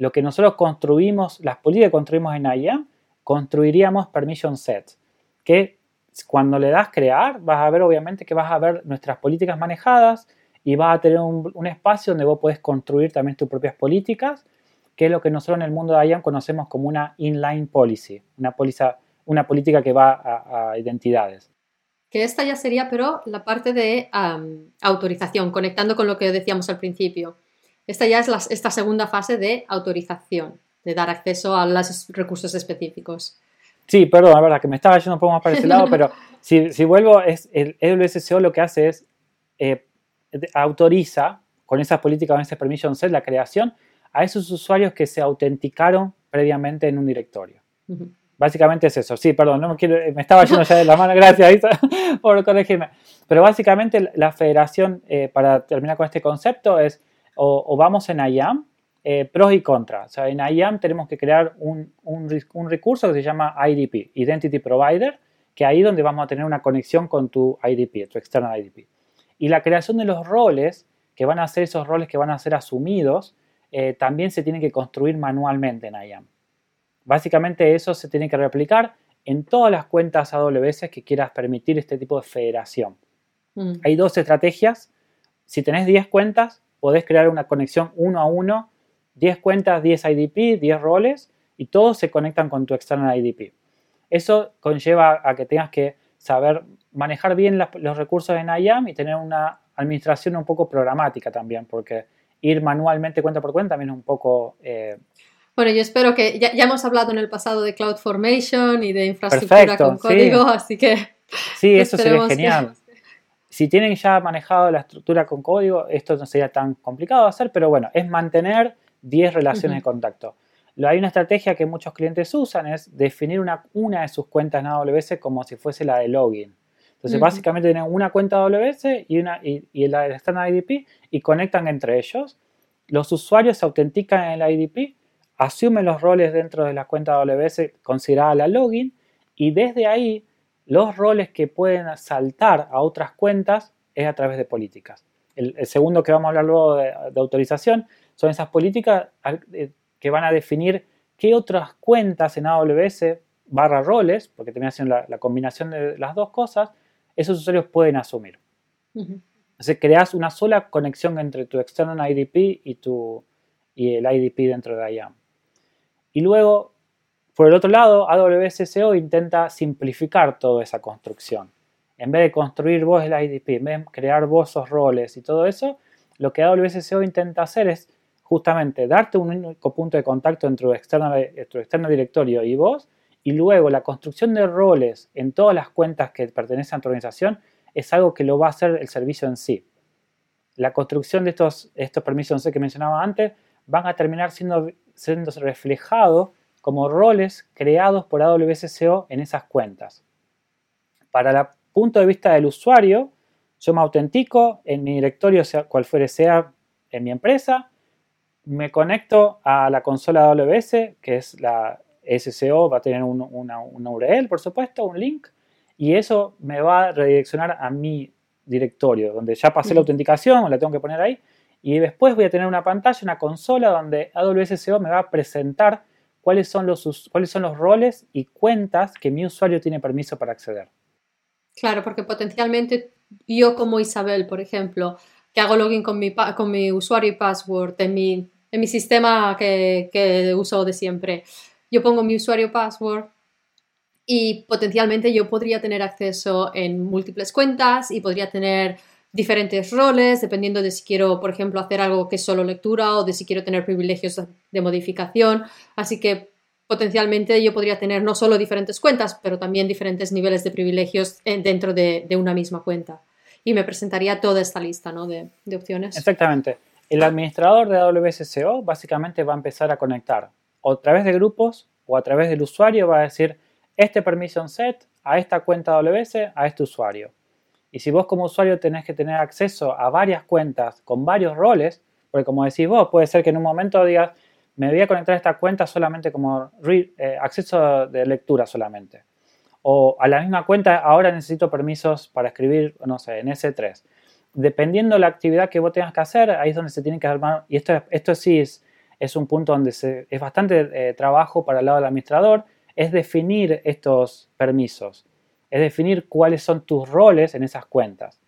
Lo que nosotros construimos, las políticas que construimos en IAM, construiríamos permission sets, que cuando le das crear, vas a ver obviamente que vas a ver nuestras políticas manejadas, y vas a tener un, espacio donde vos podés construir también tus propias políticas, que es lo que nosotros en el mundo de IAM conocemos como una inline policy, una, una política que va a, identidades. Que esta ya sería, pero la parte de autorización, conectando con lo que decíamos al principio. Esta ya es esta segunda fase de autorización, de dar acceso a los recursos específicos. Sí, perdón, la verdad que me estaba yendo un poco más para ese lado, [laughs] pero si, si, vuelvo, es, el EWSCO lo que hace es eh, autoriza con esas políticas, con ese permission set, la creación a esos usuarios que se autenticaron previamente en un directorio. Básicamente es eso. Sí, perdón, no me, quiero, me estaba yendo ya de la mano, gracias [laughs] por corregirme. Pero básicamente la federación, eh, para terminar con este concepto, es o, vamos en IAM, eh, pros y contras. O sea, en IAM tenemos que crear un, un, recurso que se llama IDP, Identity Provider, que ahí donde vamos a tener una conexión con tu IDP, tu external IDP. Y la creación de los roles, que van a ser esos roles que van a ser asumidos, eh, también se tiene que construir manualmente en IAM. Básicamente eso se tiene que replicar en todas las cuentas AWS que quieras permitir este tipo de federación. Mm. Hay dos estrategias. Si tenés 10 cuentas, podés crear una conexión uno a uno, 10 cuentas, 10 IDP, 10 roles, y todos se conectan con tu external IDP. Eso conlleva a que tengas que saber manejar bien los recursos en IAM y tener una administración un poco programática también, porque ir manualmente cuenta por cuenta también es un poco... Eh, bueno, yo espero que ya, hemos hablado en el pasado de CloudFormation y de infraestructura con código, así que... Sí, eso sería genial. Si tienen ya manejado la estructura con código, esto no sería tan complicado de hacer, pero bueno, es mantener 10 relaciones de contacto. Hay una estrategia que muchos clientes usan, es definir una, una de sus cuentas en AWS como si fuese la de login. Entonces, básicamente tienen una cuenta AWS y, una, y, y la Standard IDP y conectan entre ellos. Los usuarios se autentican en el IDP, asumen los roles dentro de la cuenta AWS considerada la login y desde ahí los roles que pueden saltar a otras cuentas es a través de políticas. El, segundo que vamos a hablar luego de, autorización son esas políticas eh, que van a definir qué otras cuentas en AWS barra roles, porque termina siendo la, combinación de las dos cosas, esos usuarios pueden asumir. Entonces creas una sola conexión entre tu external IDP y, tu, y el IDP dentro de IAM. Y luego, por el otro lado, AWS SEO intenta simplificar toda esa construcción. En vez de construir vos el IDP, en vez de crear vos esos roles y todo eso, lo que AWS SEO intenta hacer es justamente darte un único punto de contacto entre externo, tu externo directorio y vos, y luego la construcción de roles en todas las cuentas que pertenecen a tu organización es algo que lo va a hacer el servicio en sí. La construcción de estos, estos permisos que mencionaba antes van a terminar siendo, siendo reflejados como roles creados por AWS SEO en esas cuentas. Para el punto de vista del usuario, yo me autentico en mi directorio, sea cual fuere sea en mi empresa, me conecto a la consola AWS, que es la SCO va a tener una, URL, por supuesto, un link, y eso me va a redireccionar a mi directorio, donde ya pasé la autenticación, la tengo que poner ahí, y después voy a tener una pantalla, una consola donde AWS SEO me va a presentar cuáles son los, cuáles son los roles y cuentas que mi usuario tiene permiso para acceder. Claro, porque potencialmente yo como Isabel, por ejemplo, que hago login con mi, con mi usuario y password en mi, en mi sistema que, que uso de siempre, yo pongo mi usuario password y potencialmente yo podría tener acceso en múltiples cuentas y podría tener diferentes roles dependiendo de si quiero, por ejemplo, hacer algo que es solo lectura o de si quiero tener privilegios de modificación. Así que potencialmente yo podría tener no solo diferentes cuentas, pero también diferentes niveles de privilegios dentro de, una misma cuenta. Y me presentaría toda esta lista de, de opciones. Exactamente. El administrador de AWS SEO básicamente va a empezar a conectar o a través de grupos o a través del usuario va a decir este permission set a esta cuenta AWS, a este usuario. Y si vos como usuario tenés que tener acceso a varias cuentas con varios roles, porque como decís vos, puede ser que en un momento digas, me voy a conectar a esta cuenta solamente como eh, acceso de lectura solamente. O a la misma cuenta ahora necesito permisos para escribir, no sé, en S3. Dependiendo de la actividad que vos tengas que hacer, ahí es donde se tiene que armar, y esto, esto sí es, es un punto donde es bastante eh, trabajo para el lado del administrador, es definir estos permisos, es definir cuáles son tus roles en esas cuentas.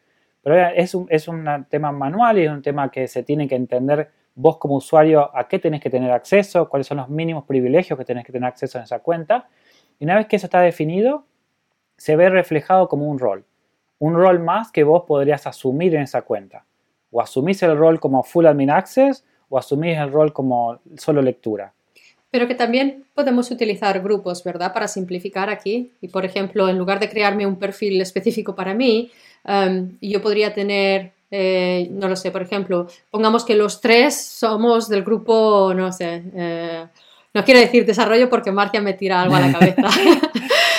Pero es un, es un tema manual y es un tema que se tiene que entender vos como usuario a qué tenés que tener acceso, cuáles son los mínimos privilegios que tenés que tener acceso en esa cuenta. Y una vez que eso está definido, se ve reflejado como un rol. Un rol más que vos podrías asumir en esa cuenta. O asumís el rol como Full Admin Access o asumís el rol como solo lectura. Pero que también podemos utilizar grupos, ¿verdad? Para simplificar aquí. Y por ejemplo, en lugar de crearme un perfil específico para mí, em, yo podría tener, eh, no lo sé, por ejemplo, pongamos que los tres somos del grupo, no sé, eh, no quiero decir desarrollo porque Marcia me tira algo a la cabeza. [laughs]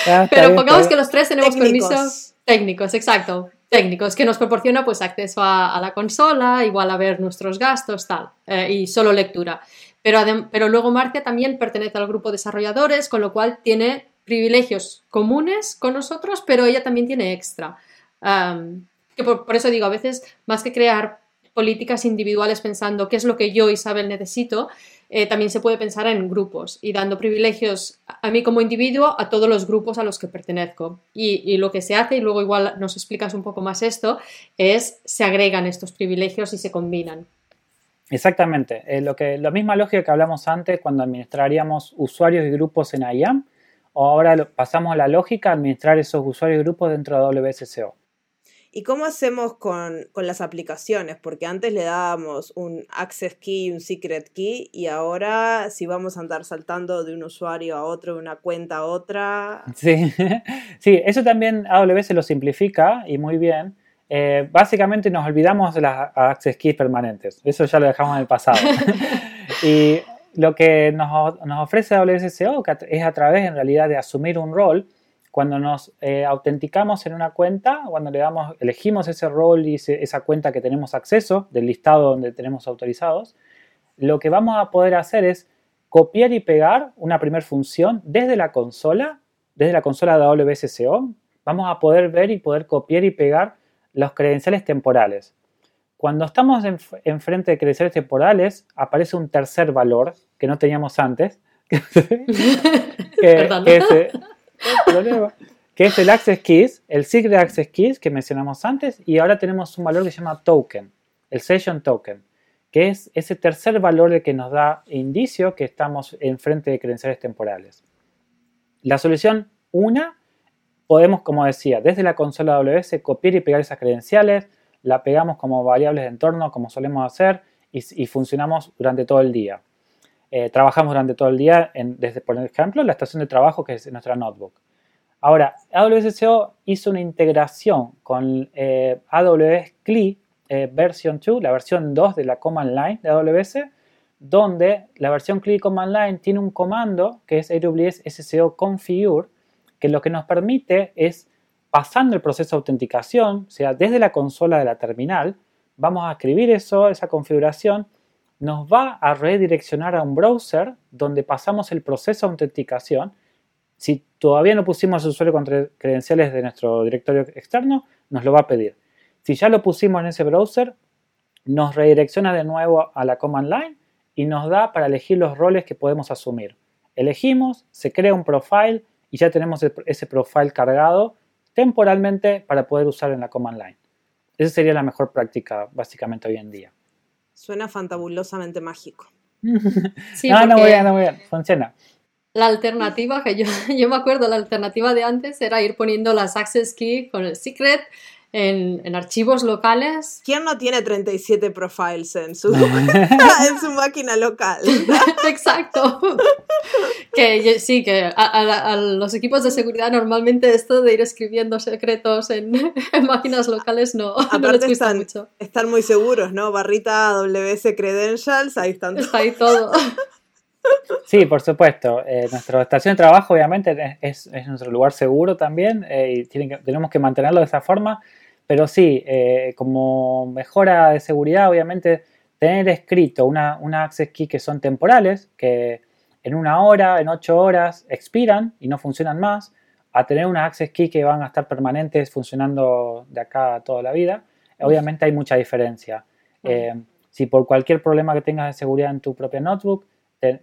Ah, [laughs] Pero pongamos que los tres tenemos permisos técnicos, exacto técnicos que nos proporciona pues acceso a, la consola, igual a ver nuestros gastos, tal, eh, y solo lectura. Pero, luego Marcia también pertenece al grupo de desarrolladores, con lo cual tiene privilegios comunes con nosotros, pero ella también tiene extra. que por, eso digo, a veces más que crear políticas individuales pensando qué es lo que yo, Isabel, necesito, eh, también se puede pensar en grupos y dando privilegios a mí como individuo a todos los grupos a los que pertenezco. Y, lo que se hace, y luego igual nos explicas un poco más esto, es se agregan estos privilegios y se combinan. Exactamente. Eh, lo que, la misma lógica que hablamos antes cuando administraríamos usuarios y grupos en IAM, o ahora pasamos a la lógica administrar esos usuarios y grupos dentro de WSCO. ¿Y cómo hacemos con, las aplicaciones? Porque antes le dábamos un access key y un secret key y ahora si vamos a andar saltando de un usuario a otro, de una cuenta a otra. Sí, [laughs] sí eso también AWS lo simplifica y muy bien. Eh, básicamente nos olvidamos de las access keys permanentes. Eso ya lo dejamos en el pasado. [laughs] y lo que nos, nos ofrece AWS SEO es a través en realidad de asumir un rol cuando nos eh, autenticamos en una cuenta, cuando le damos, elegimos ese rol y esa cuenta que tenemos acceso del listado donde tenemos autorizados, lo que vamos a poder hacer es copiar y pegar una primera función desde la consola, desde la consola de AWS SEO. Vamos a poder ver y poder copiar y pegar los credenciales temporales. Cuando estamos en, frente de credenciales temporales, aparece un tercer valor que no teníamos antes, [laughs] [laughs] que, es, el Access Keys, el Secret Access Keys que mencionamos antes, y ahora tenemos un valor que se llama Token, el Session Token, que es ese tercer valor que nos da indicio que estamos en frente de credenciales temporales. La solución una podemos, como decía, desde la consola AWS copiar y pegar esas credenciales, la pegamos como variables de entorno, como solemos hacer, y, funcionamos durante todo el día. Eh, trabajamos durante todo el día en, desde, por ejemplo, la estación de trabajo que es nuestra notebook. Ahora, AWS SEO hizo una integración con eh, AWS CLI eh, version 2, la versión 2 de la command line de AWS, donde la versión CLI command line tiene un comando que es AWS SEO configure, que lo que nos permite es, pasando el proceso de autenticación, o sea, desde la consola de la terminal, vamos a escribir eso, esa configuración, nos va a redireccionar a un browser donde pasamos el proceso de autenticación. Si todavía no pusimos el usuario con credenciales de nuestro directorio externo, nos lo va a pedir. Si ya lo pusimos en ese browser, nos redirecciona de nuevo a la command line y nos da para elegir los roles que podemos asumir. Elegimos, se crea un profile y ya tenemos ese profile cargado temporalmente para poder usar en la command line. Esa sería la mejor práctica básicamente hoy en día. Suena fantabulosamente mágico. [laughs] sí, no, no, muy bien, no, muy bien, funciona. La alternativa que [laughs] yo, yo me acuerdo, la alternativa de antes era ir poniendo las access key con el secret en, archivos locales. ¿Quién no tiene 37 profiles en su, [laughs] [laughs] en su máquina local? [laughs] Exacto. que sí, que a, los equipos de seguridad normalmente esto de ir escribiendo secretos en, máquinas locales no, no les gusta están, mucho. Están muy seguros, ¿no? Barrita WS Credentials, ahí están. Está ahí todo. Sí, por supuesto. Eh, nuestra estación de trabajo obviamente es, es nuestro lugar seguro también eh, y que, tenemos que mantenerlo de esa forma. Pero sí, eh, como mejora de seguridad, obviamente, tener escrito una, una access key que son temporales, que en una hora, en ocho horas expiran y no funcionan más, a tener una access key que van a estar permanentes funcionando de acá toda la vida, obviamente hay mucha diferencia. Si por cualquier problema que tengas de seguridad en tu propia notebook,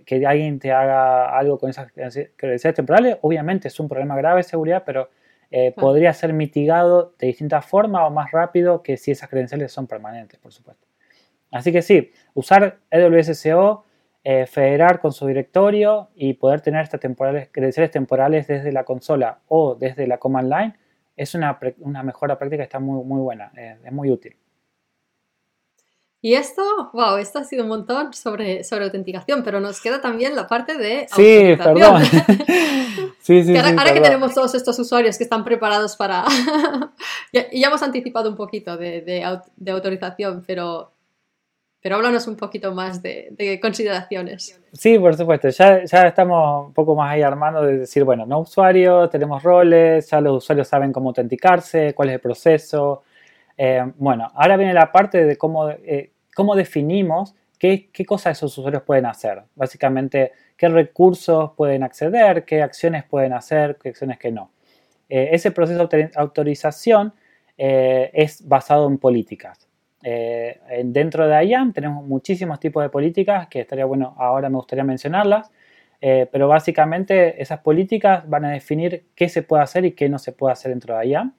que alguien te haga algo con esas credenciales temporales, obviamente es un problema grave de seguridad, pero eh, podría ser mitigado de distintas formas o más rápido que si esas credenciales son permanentes, por supuesto. Así que sí, usar AWS SEO, eh, federar con su directorio y poder tener estas temporales, credenciales temporales desde la consola o desde la command line es una, una mejora práctica que está muy, muy buena, eh, es muy útil. Y esto, wow, esto ha sido un montón sobre, sobre autenticación, pero nos queda también la parte de Sí, perdón. [laughs] sí, sí, ahora, que tenemos todos estos usuarios que están preparados para... [laughs] y ya hemos anticipado un poquito de, de, autorización, pero, pero háblanos un poquito más de, consideraciones. Sí, por supuesto. Ya, ya estamos un poco más ahí armando de decir, bueno, no usuario, tenemos roles, ya los usuarios saben cómo autenticarse, cuál es el proceso. Eh, bueno, ahora viene la parte de cómo eh, cómo definimos qué, cosas esos usuarios pueden hacer. Básicamente, qué recursos pueden acceder, qué acciones pueden hacer, qué acciones que no. Eh, ese proceso de autorización eh, es basado en políticas. Eh, dentro de IAM tenemos muchísimos tipos de políticas que estaría bueno, ahora me gustaría mencionarlas, pero básicamente esas políticas van a definir qué se puede hacer y qué no se puede hacer dentro de IAM.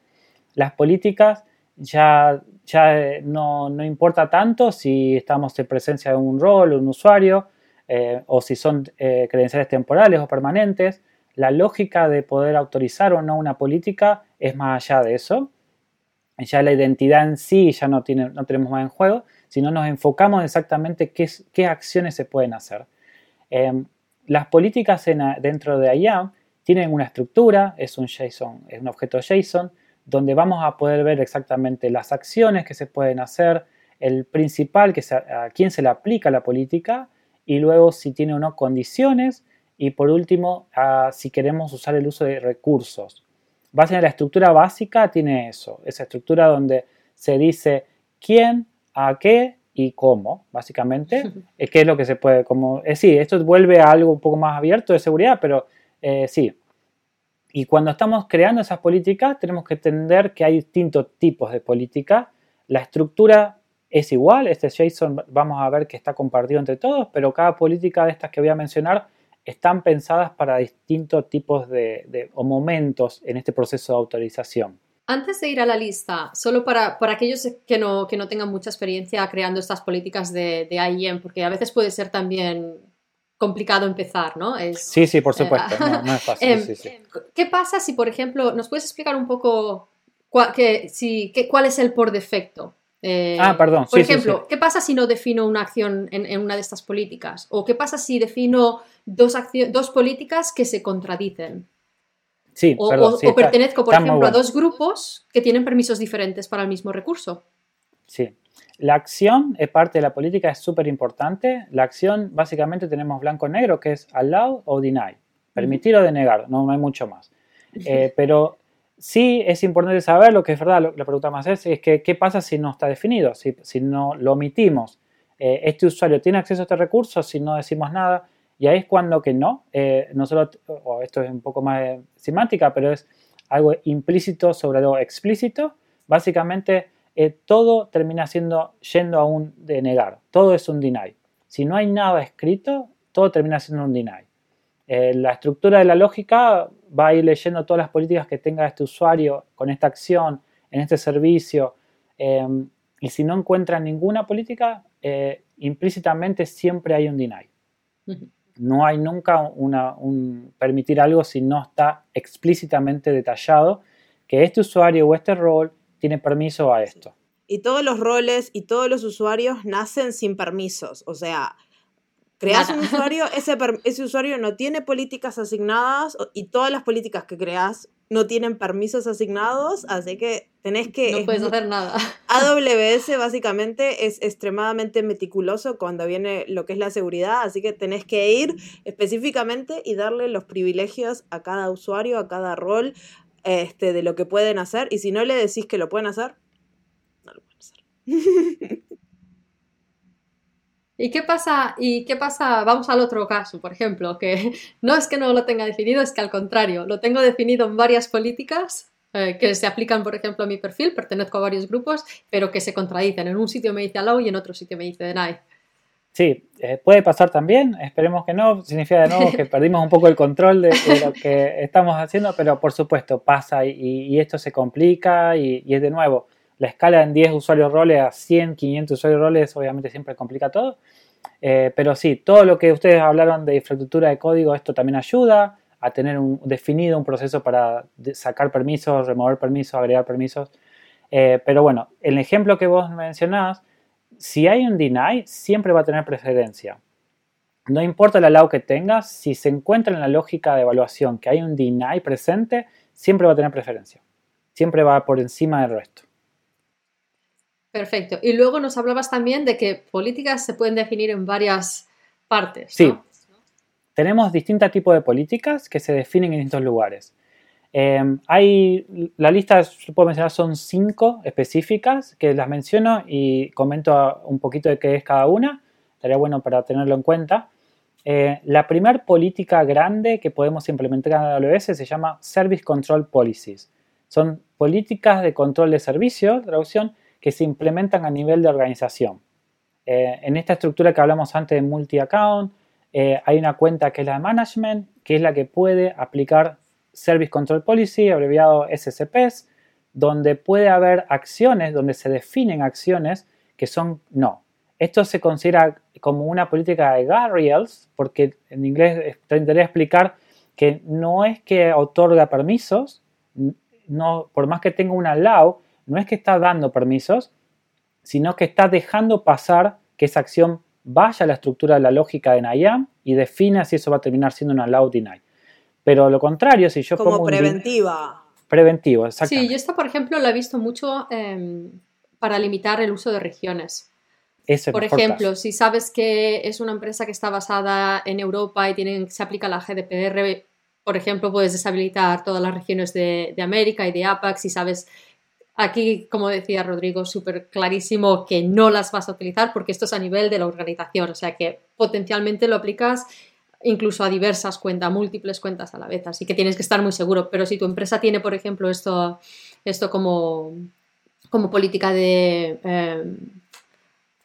Las políticas ya, ya eh, no, importa tanto si estamos en presencia de un rol, un usuario, eh, o si son eh, credenciales temporales o permanentes. La lógica de poder autorizar o no una política es más allá de eso. Ya la identidad en sí ya no, tiene, no tenemos más en juego, sino nos enfocamos exactamente qué, qué acciones se pueden hacer. Em, las políticas dentro de IAM tienen una estructura, es un JSON, es un objeto JSON, donde vamos a poder ver exactamente las acciones que se pueden hacer, el principal, que a quién se le aplica la política, y luego si tiene o no condiciones, y por último, si queremos usar el uso de recursos. En la estructura básica tiene eso, esa estructura donde se dice quién, a qué y cómo, básicamente, [laughs] es que es lo que se puede, como, es sí, esto vuelve a algo un poco más abierto de seguridad, pero eh, sí, y cuando estamos creando esas políticas, tenemos que entender que hay distintos tipos de política. La estructura es igual, este JSON vamos a ver que está compartido entre todos, pero cada política de estas que voy a mencionar están pensadas para distintos tipos de, o momentos en este proceso de autorización. Antes de ir a la lista, solo para, para aquellos que no, que no, tengan mucha experiencia creando estas políticas de, de IEM, porque a veces puede ser también complicado empezar, ¿no? sí, sí, por supuesto, no, es [laughs] fácil. Em, ¿Qué pasa si, por ejemplo, nos puedes explicar un poco cuál, que, si, cuál es el por defecto? Eh, ah, perdón. Por ejemplo, ¿qué pasa si no defino una acción en, una de estas políticas? ¿O qué pasa si defino dos, dos políticas que se contradicen? Sí, o, perdón, o, pertenezco, por ejemplo, a dos grupos que tienen permisos diferentes para el mismo recurso. Sí, la acción es parte de la política, es súper importante. La acción, básicamente, tenemos blanco-negro, que es allow o deny. Permitir o denegar, no, hay mucho más. Eh, pero sí es importante saber lo que es verdad, la pregunta más es, es que, ¿qué pasa si no está definido? Si, si no lo omitimos. Eh, este usuario tiene acceso a este recurso si no decimos nada. Y ahí es cuando que no, eh, no solo, o esto es un poco más semántica, pero es algo implícito sobre algo explícito. Básicamente eh, todo termina siendo yendo a un denegar, todo es un deny. Si no hay nada escrito, todo termina siendo un deny. Eh, la estructura de la lógica va a ir leyendo todas las políticas que tenga este usuario con esta acción, en este servicio, em, y si no encuentra ninguna política, eh, implícitamente siempre hay un deny. No hay nunca un permitir algo si no está explícitamente detallado que este usuario o este rol tiene permiso a esto. Y todos los roles y todos los usuarios nacen sin permisos. O sea, creas un usuario, [laughs] ese, ese usuario no tiene políticas asignadas y todas las políticas que creas no tienen permisos asignados, así que tenés que... No puedes hacer nada. AWS básicamente es extremadamente meticuloso cuando viene lo que es la seguridad, así que tenés que ir específicamente y darle los privilegios a cada usuario, a cada rol, este, de lo que pueden hacer y si no le decís que lo pueden hacer, no lo pueden hacer. [laughs] ¿Y qué pasa? ¿Y qué pasa? Vamos al otro caso, por ejemplo, que [laughs] no es que no lo tenga definido, es que al contrario, lo tengo definido en varias políticas eh, que se aplican, por ejemplo, a mi perfil, pertenezco a varios grupos, pero que se contradicen. En un sitio me dice allow y en otro sitio me dice deny. Sí, eh, puede pasar también, esperemos que no, significa de nuevo que [laughs] perdimos un poco el control de, lo que estamos haciendo, pero por supuesto pasa y, esto se complica y, es de nuevo, la escala en 10 usuarios roles a 100, 500 usuarios roles obviamente siempre complica todo, eh, pero sí, todo lo que ustedes hablaron de infraestructura de código, esto también ayuda a tener un, definido un proceso para sacar permisos, remover permisos, agregar permisos, eh, pero bueno, el ejemplo que vos mencionás, si hay un deny, siempre va a tener preferencia. No importa el allow que tengas, si se encuentra en la lógica de evaluación que hay un deny presente, siempre va a tener preferencia. Siempre va por encima del resto. Perfecto. Y luego nos hablabas también de que políticas se pueden definir en varias partes. Sí. Tenemos distintos tipos de políticas que se definen en distintos lugares. Em, hay, la lista, puedo mencionar, son cinco específicas que las menciono y comento un poquito de qué es cada una. Estaría bueno para tenerlo en cuenta. Eh, la primera política grande que podemos implementar en AWS se llama Service Control Policies. Son políticas de control de servicios, traducción, que se implementan a nivel de organización. Eh, en esta estructura que hablamos antes de multi-account, eh, hay una cuenta que es la de management, que es la que puede aplicar Service Control Policy, abreviado SCPs, donde puede haber acciones, donde se definen acciones que son no. Esto se considera como una política de guardrails, porque en inglés tendría explicar que no es que otorga permisos, no, por más que tenga un allow, no es que está dando permisos, sino que está dejando pasar que esa acción vaya a la estructura de la lógica de NIAM y defina si eso va a terminar siendo un allow deny. Pero lo contrario, si yo Como preventiva. preventivo, exactamente. Sí, yo esta, por ejemplo, la he visto mucho em, para limitar el uso de regiones. por ejemplo, si sabes que es una empresa que está basada en Europa y tienen, se aplica la GDPR, por ejemplo, puedes deshabilitar todas las regiones de, de América y de APAC. Si sabes, aquí, como decía Rodrigo, súper clarísimo que no las vas a utilizar porque esto es a nivel de la organización, o sea que potencialmente lo aplicas incluso a diversas cuentas, múltiples cuentas a la vez, así que tienes que estar muy seguro. Pero si tu empresa tiene, por ejemplo, esto, esto como, como política de... Eh,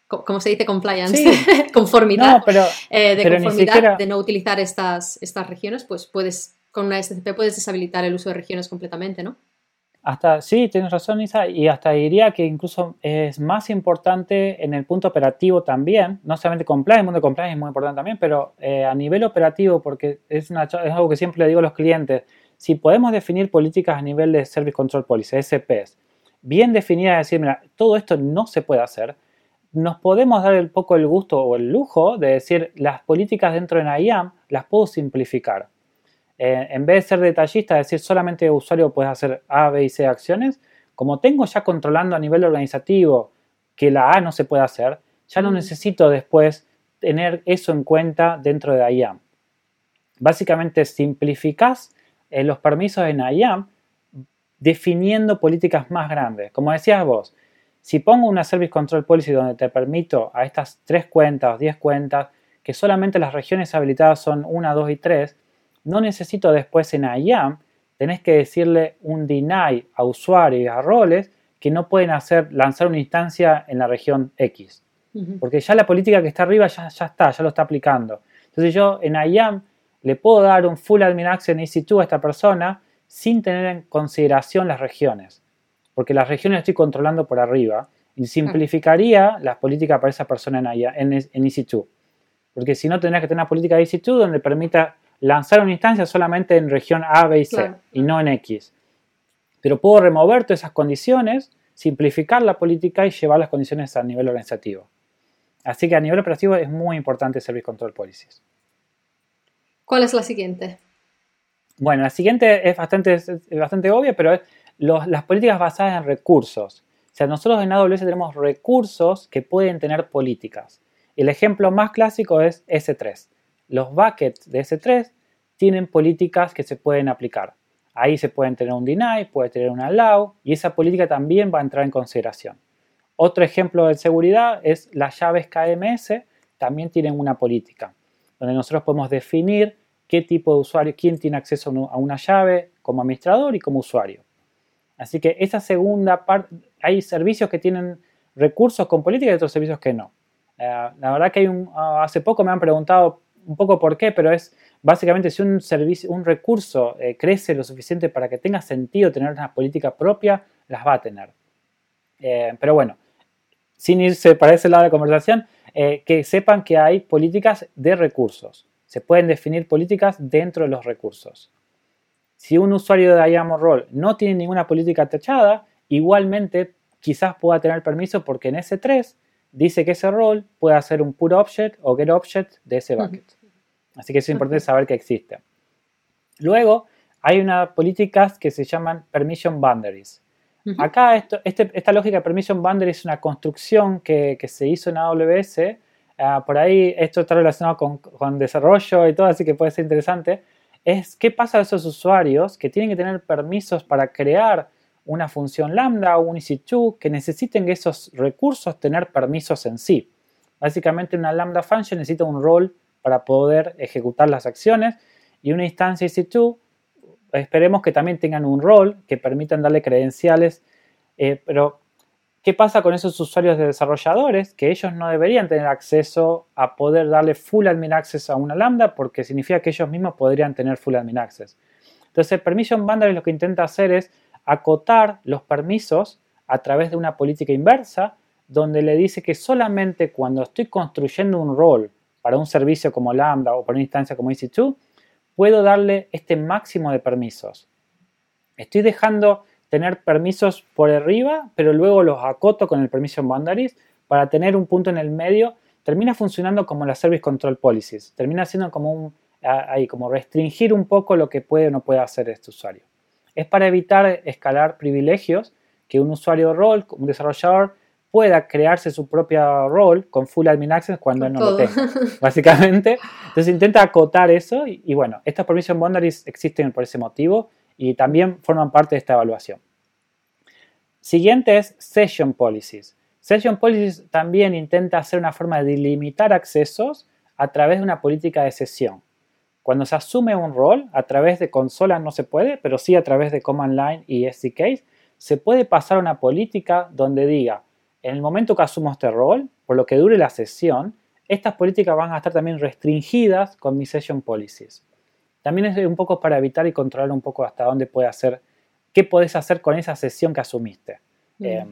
¿Cómo se dice? Compliance, [laughs] conformidad, eh, de conformidad de no utilizar estas, estas regiones, pues puedes, con una SCP puedes deshabilitar el uso de regiones completamente, ¿no? Hasta, sí, tienes razón, Isa, y hasta diría que incluso es más importante en el punto operativo también, no solamente compliance, el mundo de compliance es muy importante también, pero eh, a nivel operativo, porque es, algo que siempre le digo a los clientes, si podemos definir políticas a nivel de Service Control Policy, SPS, bien definidas, decir, mira, todo esto no se puede hacer, nos podemos dar un poco el gusto o el lujo de decir, las políticas dentro de NIAM las puedo simplificar eh, en vez de ser detallista, decir solamente usuario puede hacer A, B y C acciones, como tengo ya controlando a nivel organizativo que la A no se puede hacer, ya no mm. necesito después tener eso en cuenta dentro de IAM. Básicamente simplificas eh, los permisos en IAM definiendo políticas más grandes. Como decías vos, si pongo una Service Control Policy donde te permito a estas tres cuentas o 10 cuentas que solamente las regiones habilitadas son 1, 2 y 3, no necesito después en IAM, tenés que decirle un deny a usuarios y a roles que no pueden hacer, lanzar una instancia en la región X. Porque ya la política que está arriba ya, ya está, ya lo está aplicando. Entonces yo en IAM le puedo dar un full admin access en EC2 a esta persona sin tener en consideración las regiones. Porque las regiones estoy controlando por arriba y simplificaría las políticas para esa persona en, en, en EC2. Porque si no, tendría que tener una política de EC2 donde permita lanzar una instancia solamente en región A, B y C y no en X. Pero puedo remover todas esas condiciones, simplificar la política y llevar las condiciones a nivel organizativo. Así que a nivel operativo es muy importante Service Control Policies. ¿Cuál es la siguiente? Bueno, la siguiente es bastante, bastante obvia, pero es las políticas basadas en recursos. O sea, nosotros en AWS tenemos recursos que pueden tener políticas. El ejemplo más clásico es S3 los buckets de S3 tienen políticas que se pueden aplicar. Ahí se pueden tener un deny, puede tener un allow y esa política también va a entrar en consideración. Otro ejemplo de seguridad es las llaves KMS, también tienen una política, donde nosotros podemos definir qué tipo de usuario, quién tiene acceso a una llave como administrador y como usuario. Así que esa segunda parte, hay servicios que tienen recursos con política y otros servicios que no. Eh, la verdad que un, hace poco me han preguntado un poco por qué, pero es básicamente si un servicio, un recurso eh, crece lo suficiente para que tenga sentido tener una política propia, las va a tener. Eh, pero bueno, sin irse para ese lado de conversación, eh, que sepan que hay políticas de recursos. Se pueden definir políticas dentro de los recursos. Si un usuario de IAM Role no tiene ninguna política techada, igualmente quizás pueda tener permiso porque en S3 dice que ese rol puede hacer un put object o get object de ese bucket. Así que es importante saber que existe. Luego, hay unas políticas que se llaman permission boundaries. Acá este, esta lógica de permission boundary es una construcción que, se hizo en AWS. Ah, por ahí esto está relacionado con, desarrollo y todo, así que puede ser interesante. Es qué pasa a esos usuarios que tienen que tener permisos para crear una función lambda o un EC2 que necesiten esos recursos tener permisos en sí. Básicamente una lambda function necesita un role para poder ejecutar las acciones y una instancia EC2 esperemos que también tengan un rol que permitan darle credenciales, eh, pero ¿qué pasa con esos usuarios de desarrolladores? Que ellos no deberían tener acceso a poder darle full admin access a una lambda porque significa que ellos mismos podrían tener full admin access. Entonces, Permission Boundary lo que intenta hacer es acotar los permisos a través de una política inversa donde le dice que solamente cuando estoy construyendo un rol para un servicio como Lambda o para una instancia como EC2, puedo darle este máximo de permisos. Estoy dejando tener permisos por arriba, pero luego los acoto con el permission boundaries para tener un punto en el medio. Termina funcionando como la service control policies. Termina siendo como ahí, como restringir un poco lo que puede o no puede hacer este usuario. Es para evitar escalar privilegios que un usuario rol, un desarrollador, pueda crearse su propia rol con full admin access cuando no lo tenga, [laughs] básicamente. Entonces intenta acotar eso y, bueno, estas permission boundaries existen por ese motivo y también forman parte de esta evaluación. Siguiente es Session Policies. Session Policies también intenta hacer una forma de delimitar accesos a través de una política de sesión. Cuando se asume un rol, a través de consola no se puede, pero sí a través de command line y SDKs, se puede pasar una política donde diga, en el momento que asumo este rol, por lo que dure la sesión, estas políticas van a estar también restringidas con mi session policies. También es un poco para evitar y controlar un poco hasta dónde puede hacer, qué puedes hacer con esa sesión que asumiste. Eh,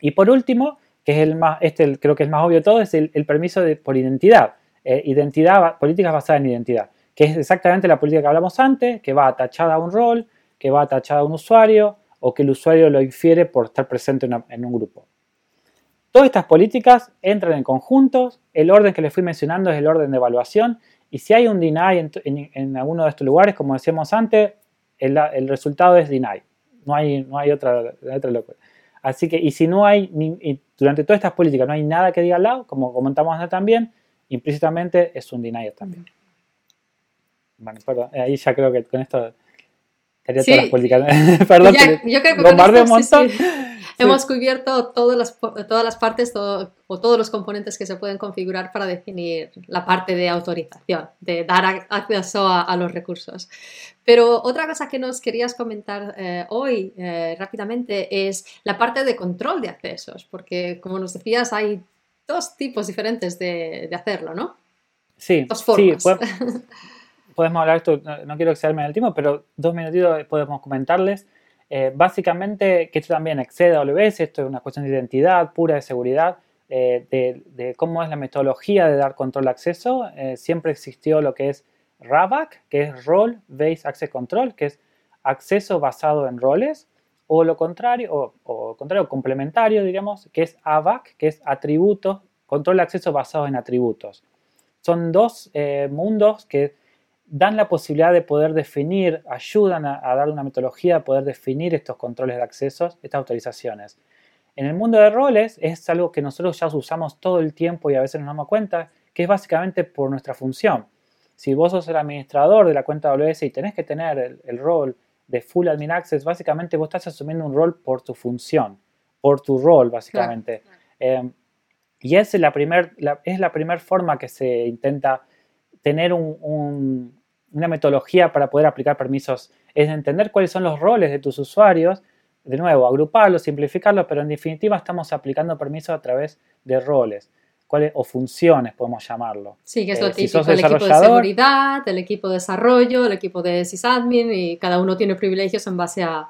y por último, que es el más, este creo que es más obvio de todo, es el, permiso de, por identidad. Eh, identidad, políticas basadas en identidad, que es exactamente la política que hablamos antes, que va atachada a un rol, que va atachada a un usuario, o que el usuario lo infiere por estar presente en un grupo. Todas estas políticas entran en conjuntos, el orden que les fui mencionando es el orden de evaluación y si hay un deny en, alguno de estos lugares, como decíamos antes, el, resultado es deny. No hay, no hay otra, otra locura. Así que, y si no hay, durante todas estas políticas no hay nada que diga al lado, como comentamos antes también, implícitamente es un deny también. Bueno, perdón, ahí ya creo que con esto estaría todas las políticas. [laughs] perdón, yo creo que un montón. Hemos cubierto todas las, todas las partes o todos los componentes que se pueden configurar para definir la parte de autorización, de dar acceso a, los recursos. Pero otra cosa que nos querías comentar eh, hoy eh, rápidamente es la parte de control de accesos, porque como nos decías, hay dos tipos diferentes de, de hacerlo, ¿no? Sí, dos formas. Sí, [laughs] podemos hablar esto, no, quiero excederme en el tiempo, pero dos minutitos podemos comentarles. Eh, básicamente, que esto también excede a esto es una cuestión de identidad pura de seguridad, eh, de, cómo es la metodología de dar control de acceso. Eh, siempre existió lo que es RABAC, que es Role Based Access Control, que es acceso basado en roles, o lo contrario, o, contrario, complementario, digamos, que es ABAC, que es atributos, control de acceso basado en atributos. Son dos mundos que dan la posibilidad de poder definir, ayudan a, dar una metodología a poder definir estos controles de acceso, estas autorizaciones. En el mundo de roles es algo que nosotros ya usamos todo el tiempo y a veces no nos damos cuenta, que es básicamente por nuestra función. Si vos sos el administrador de la cuenta AWS y tenés que tener el, rol de Full Admin Access, básicamente vos estás asumiendo un rol por tu función, por tu rol, básicamente. Eh, y es la primera es la primer forma que se intenta tener un, una metodología para poder aplicar permisos es entender cuáles son los roles de tus usuarios, de nuevo, agruparlos, simplificarlos, pero en definitiva estamos aplicando permisos a través de roles cuáles, o funciones, podemos llamarlo. Sí, que es lo eh, típico del equipo de seguridad, el equipo de desarrollo, el equipo de sysadmin y cada uno tiene privilegios en base a,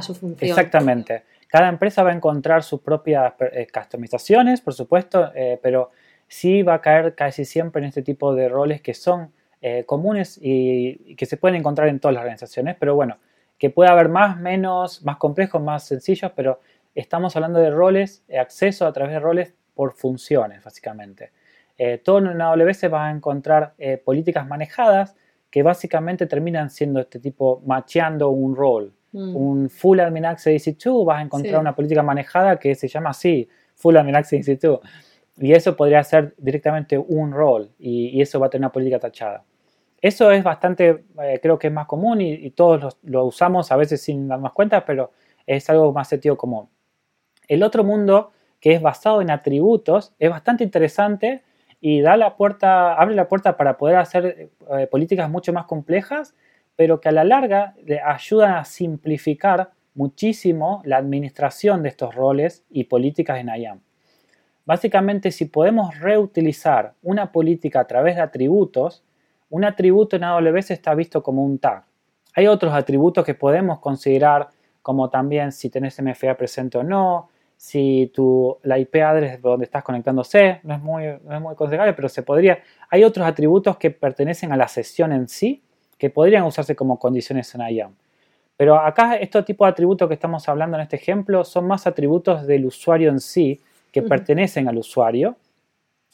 su función. Exactamente. Cada empresa va a encontrar sus propias eh, customizaciones, por supuesto, eh, pero sí va a caer casi siempre en este tipo de roles que son eh, comunes y, que se pueden encontrar en todas las organizaciones, pero bueno, que puede haber más, menos, más complejos, más sencillos, pero estamos hablando de roles, eh, acceso a través de roles por funciones, básicamente. Eh, todo en AWS va a encontrar políticas manejadas que básicamente terminan siendo este tipo, macheando un rol. Mm. Un Full Admin Access EC2 vas a encontrar una política manejada que se llama así, Full Admin Access EC2. Y eso podría ser directamente un rol y, eso va a tener una política tachada. Eso es bastante, eh, creo que es más común y, todos lo, usamos a veces sin darnos cuenta, pero es algo más sentido común. El otro mundo, que es basado en atributos, es bastante interesante y da la puerta, abre la puerta para poder hacer eh, políticas mucho más complejas, pero que a la larga le ayudan a simplificar muchísimo la administración de estos roles y políticas en IAM. Básicamente, si podemos reutilizar una política a través de atributos, un atributo en AWS está visto como un tag. Hay otros atributos que podemos considerar como también si tenés MFA presente o no, si tu, la IP address donde estás conectándose, no es muy, no es muy aconsejable, pero se podría. Hay otros atributos que pertenecen a la sesión en sí, que podrían usarse como condiciones en IAM. Pero acá estos tipos de atributos que estamos hablando en este ejemplo son más atributos del usuario en sí, que pertenecen al usuario,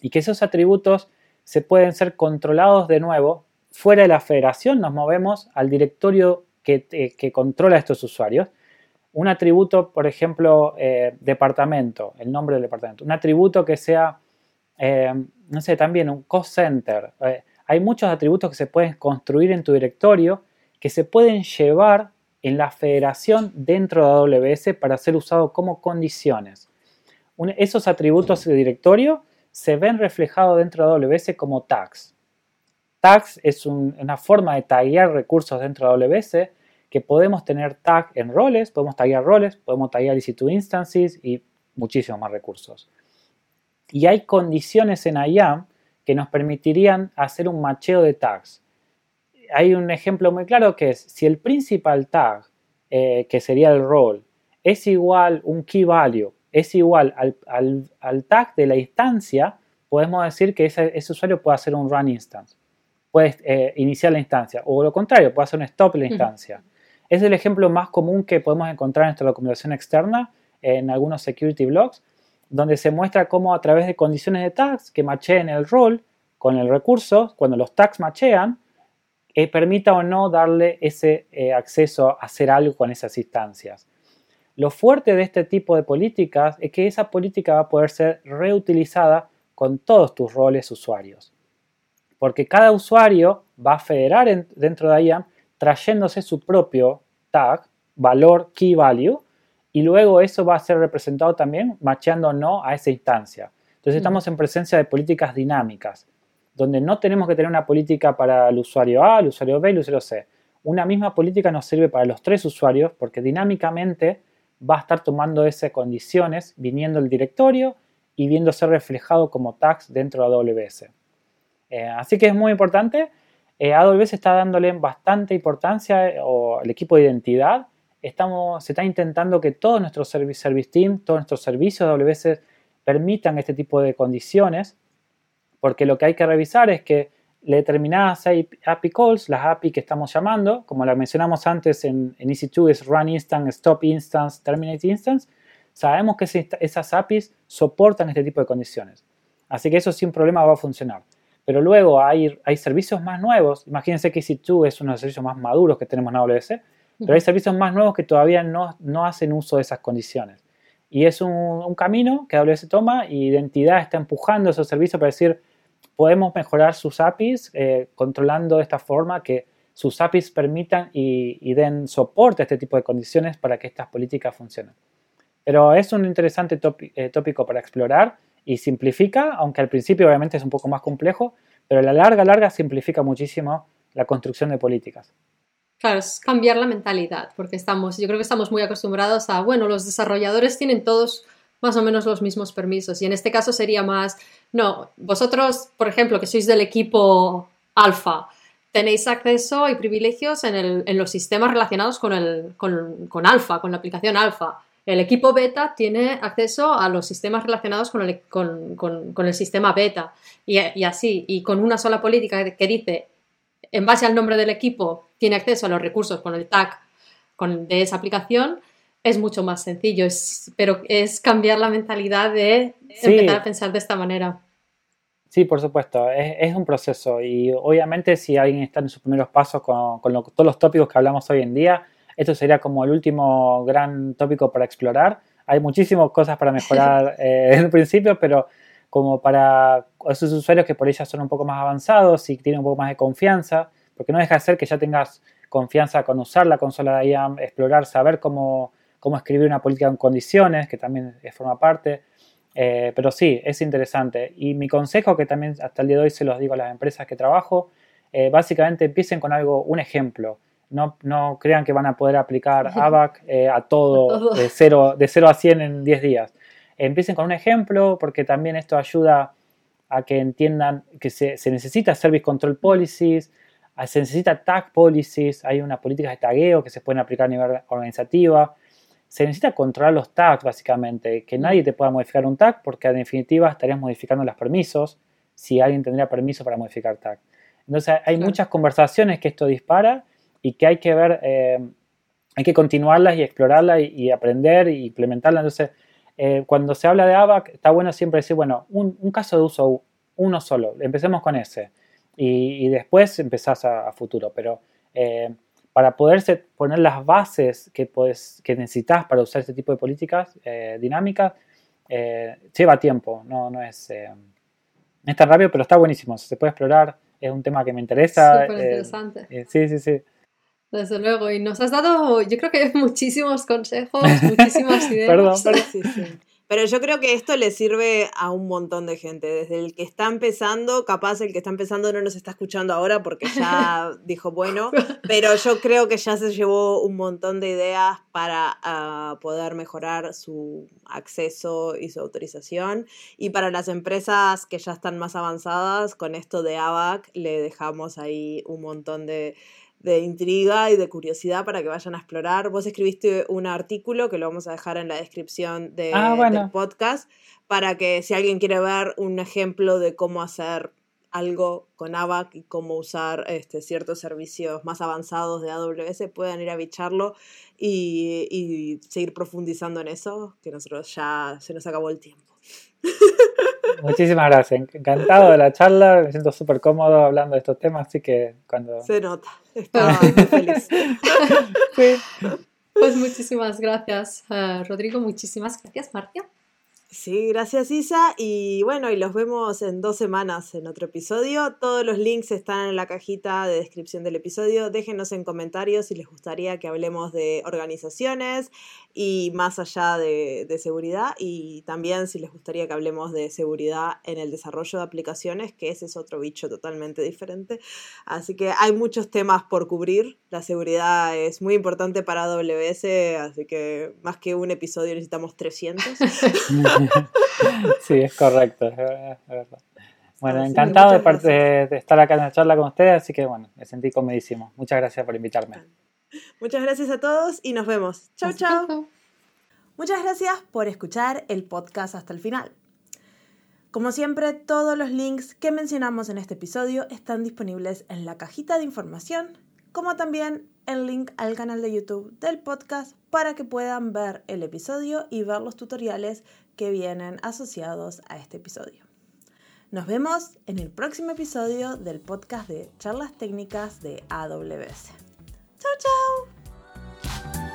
y que esos atributos se pueden ser controlados de nuevo. Fuera de la federación nos movemos al directorio que, eh, controla a estos usuarios. Un atributo, por ejemplo, eh, departamento, el nombre del departamento. Un atributo que sea, eh, no sé, también un cost center. hay muchos atributos que se pueden construir en tu directorio que se pueden llevar en la federación dentro de AWS para ser usados como condiciones. esos atributos de directorio se ven reflejados dentro de AWS como tags. tags es una forma de taguear recursos dentro de AWS que podemos tener tag en roles, podemos taguear roles, podemos taguear EC2 instances y muchísimos más recursos. Y hay condiciones en IAM que nos permitirían hacer un macheo de tags. Hay un ejemplo muy claro que es si el principal tag, eh, que sería el role, es igual un key value, es igual al, tag de la instancia, podemos decir que ese, usuario puede hacer un run instance, puede eh, iniciar la instancia, o lo contrario, puede hacer un stop la instancia. Es el ejemplo más común que podemos encontrar en nuestra documentación externa, en algunos security blocks, donde se muestra cómo a través de condiciones de tags que macheen el role con el recurso, cuando los tags machean, eh, permita o no darle ese eh, acceso a hacer algo con esas instancias. Lo fuerte de este tipo de políticas es que esa política va a poder ser reutilizada con todos tus roles usuarios. Porque cada usuario va a federar dentro de IAM trayéndose su propio tag, valor key value, y luego eso va a ser representado también macheando o no a esa instancia. Entonces estamos en presencia de políticas dinámicas, donde no tenemos que tener una política para el usuario A, el usuario B y el usuario C. Una misma política nos sirve para los tres usuarios porque dinámicamente va a estar tomando esas condiciones viniendo el directorio y viéndose reflejado como tags dentro de AWS. Eh, así que es muy importante. Eh, AWS está dándole bastante importancia eh, o el equipo de identidad estamos, se está intentando que todos nuestros service, service team, todos nuestros servicios AWS permitan este tipo de condiciones, porque lo que hay que revisar es que determinadas API calls, las API que estamos llamando, como la mencionamos antes en, en EC2 es run instance, stop instance, terminate instance, sabemos que esas APIs soportan este tipo de condiciones. Así que eso sin problema va a funcionar. Pero luego hay, hay servicios más nuevos, imagínense que EC2 es uno de los servicios más maduros que tenemos en AWS, pero hay servicios más nuevos que todavía no, no hacen uso de esas condiciones. Y es un, camino que AWS toma y Identidad está empujando esos servicios para decir, podemos mejorar sus APIs eh, controlando de esta forma que sus APIs permitan y, den soporte a este tipo de condiciones para que estas políticas funcionen. Pero es un interesante eh, tópico para explorar y simplifica, aunque al principio obviamente es un poco más complejo, pero a la larga, larga simplifica muchísimo la construcción de políticas. Claro, es cambiar la mentalidad, porque estamos, yo creo que estamos muy acostumbrados a, bueno, los desarrolladores tienen todos más o menos los mismos permisos y en este caso sería más, no, vosotros, por ejemplo, que sois del equipo alfa, tenéis acceso y privilegios en, los sistemas relacionados con, el, con, alfa, con la aplicación alfa. El equipo beta tiene acceso a los sistemas relacionados con el, con, el sistema beta y, y, así, y con una sola política que dice en base al nombre del equipo, tiene acceso a los recursos con el tag de esa aplicación, es mucho más sencillo, pero es cambiar la mentalidad de empezar a pensar de esta manera. Sí, por supuesto, es, un proceso y obviamente si alguien está en sus primeros pasos con, todos los tópicos que hablamos hoy en día, esto sería como el último gran tópico para explorar. Hay muchísimas cosas para mejorar [laughs] eh, en el principio, pero como para esos usuarios que por ellas son un poco más avanzados y tienen un poco más de confianza, porque no deja de ser que ya tengas confianza con usar la consola de IAM, explorar, saber cómo, cómo escribir una política en condiciones, que también forma parte. Eh, pero sí, es interesante. Y mi consejo, que también hasta el día de hoy se los digo a las empresas que trabajo, eh, básicamente empiecen con algo, un ejemplo. No, no crean que van a poder aplicar [laughs] ABAC eh, a todo, De, 0, de 0 a 100 en 10 días. Empiecen con un ejemplo porque también esto ayuda a que entiendan que se, necesita Service Control Policies, se necesita Tag Policies, hay unas políticas de tagueo que se pueden aplicar a nivel organizativa. Se necesita controlar los tags básicamente, que nadie te pueda modificar un tag porque en definitiva estarías modificando los permisos si alguien tendría permiso para modificar tag. Entonces hay muchas conversaciones que esto dispara y que hay que ver, eh, hay que continuarlas y explorarlas y, y aprender e implementarlas. Entonces eh, cuando se habla de ABAC, está bueno siempre decir, bueno, un, caso de uso, uno solo, empecemos con ese. Y, después empezás a, futuro. Pero eh, para poderse poner las bases que, que necesitas para usar este tipo de políticas eh, dinámicas, lleva tiempo, no, no es, es tan rápido, pero está buenísimo. Se puede explorar, es un tema que me interesa. Súper interesante. sí, sí, sí. Desde luego, y nos has dado, yo creo que [laughs] muchísimos consejos, [laughs] muchísimas ideas. perdón, perdón. Sí, sí. Pero yo creo que esto le sirve a un montón de gente, desde el que está empezando, capaz el que está empezando no nos está escuchando ahora porque ya [laughs] dijo bueno, pero yo creo que ya se llevó un montón de ideas para ah, poder mejorar su acceso y su autorización. Y para las empresas que ya están más avanzadas, con esto de ABAC le dejamos ahí un montón de de intriga y de curiosidad para que vayan a explorar. Vos escribiste un artículo que lo vamos a dejar en la descripción de, ah, del podcast para que si alguien quiere ver un ejemplo de cómo hacer algo con ABAC y cómo usar este, ciertos servicios más avanzados de AWS, puedan ir a bicharlo y, y seguir profundizando en eso, que nosotros ya se nos acabó el tiempo. [laughs] Muchísimas gracias. Encantado de la charla. Me siento súper cómodo hablando de estos temas, así que cuando... Se nota. Estaba muy feliz. [laughs] Pues muchísimas gracias, eh, Rodrigo. Muchísimas gracias, Marcia. Sí, gracias Isa. Y bueno, y los vemos en dos semanas en otro episodio. Todos los links están en la cajita de descripción del episodio. Déjenos en comentarios si les gustaría que hablemos de organizaciones y más allá de, seguridad. Y también si les gustaría que hablemos de seguridad en el desarrollo de aplicaciones, que ese es otro bicho totalmente diferente. Así que hay muchos temas por cubrir. La seguridad es muy importante para AWS, así que más que un episodio necesitamos 300. [laughs] [laughs] sí, es correcto, Bueno, encantado de, de, estar acá en la charla con ustedes, así que bueno, me sentí comedísimo. Muchas gracias por invitarme. Muchas gracias a todos y nos vemos. Chau, chau. Muchas gracias por escuchar el podcast hasta el final. Como siempre, todos los links que mencionamos en este episodio están disponibles en la cajita de información, como también el link al canal de YouTube del podcast para que puedan ver el episodio y ver los tutoriales que vienen asociados a este episodio. Nos vemos en el próximo episodio del podcast de charlas técnicas de AWS. Chao, chao.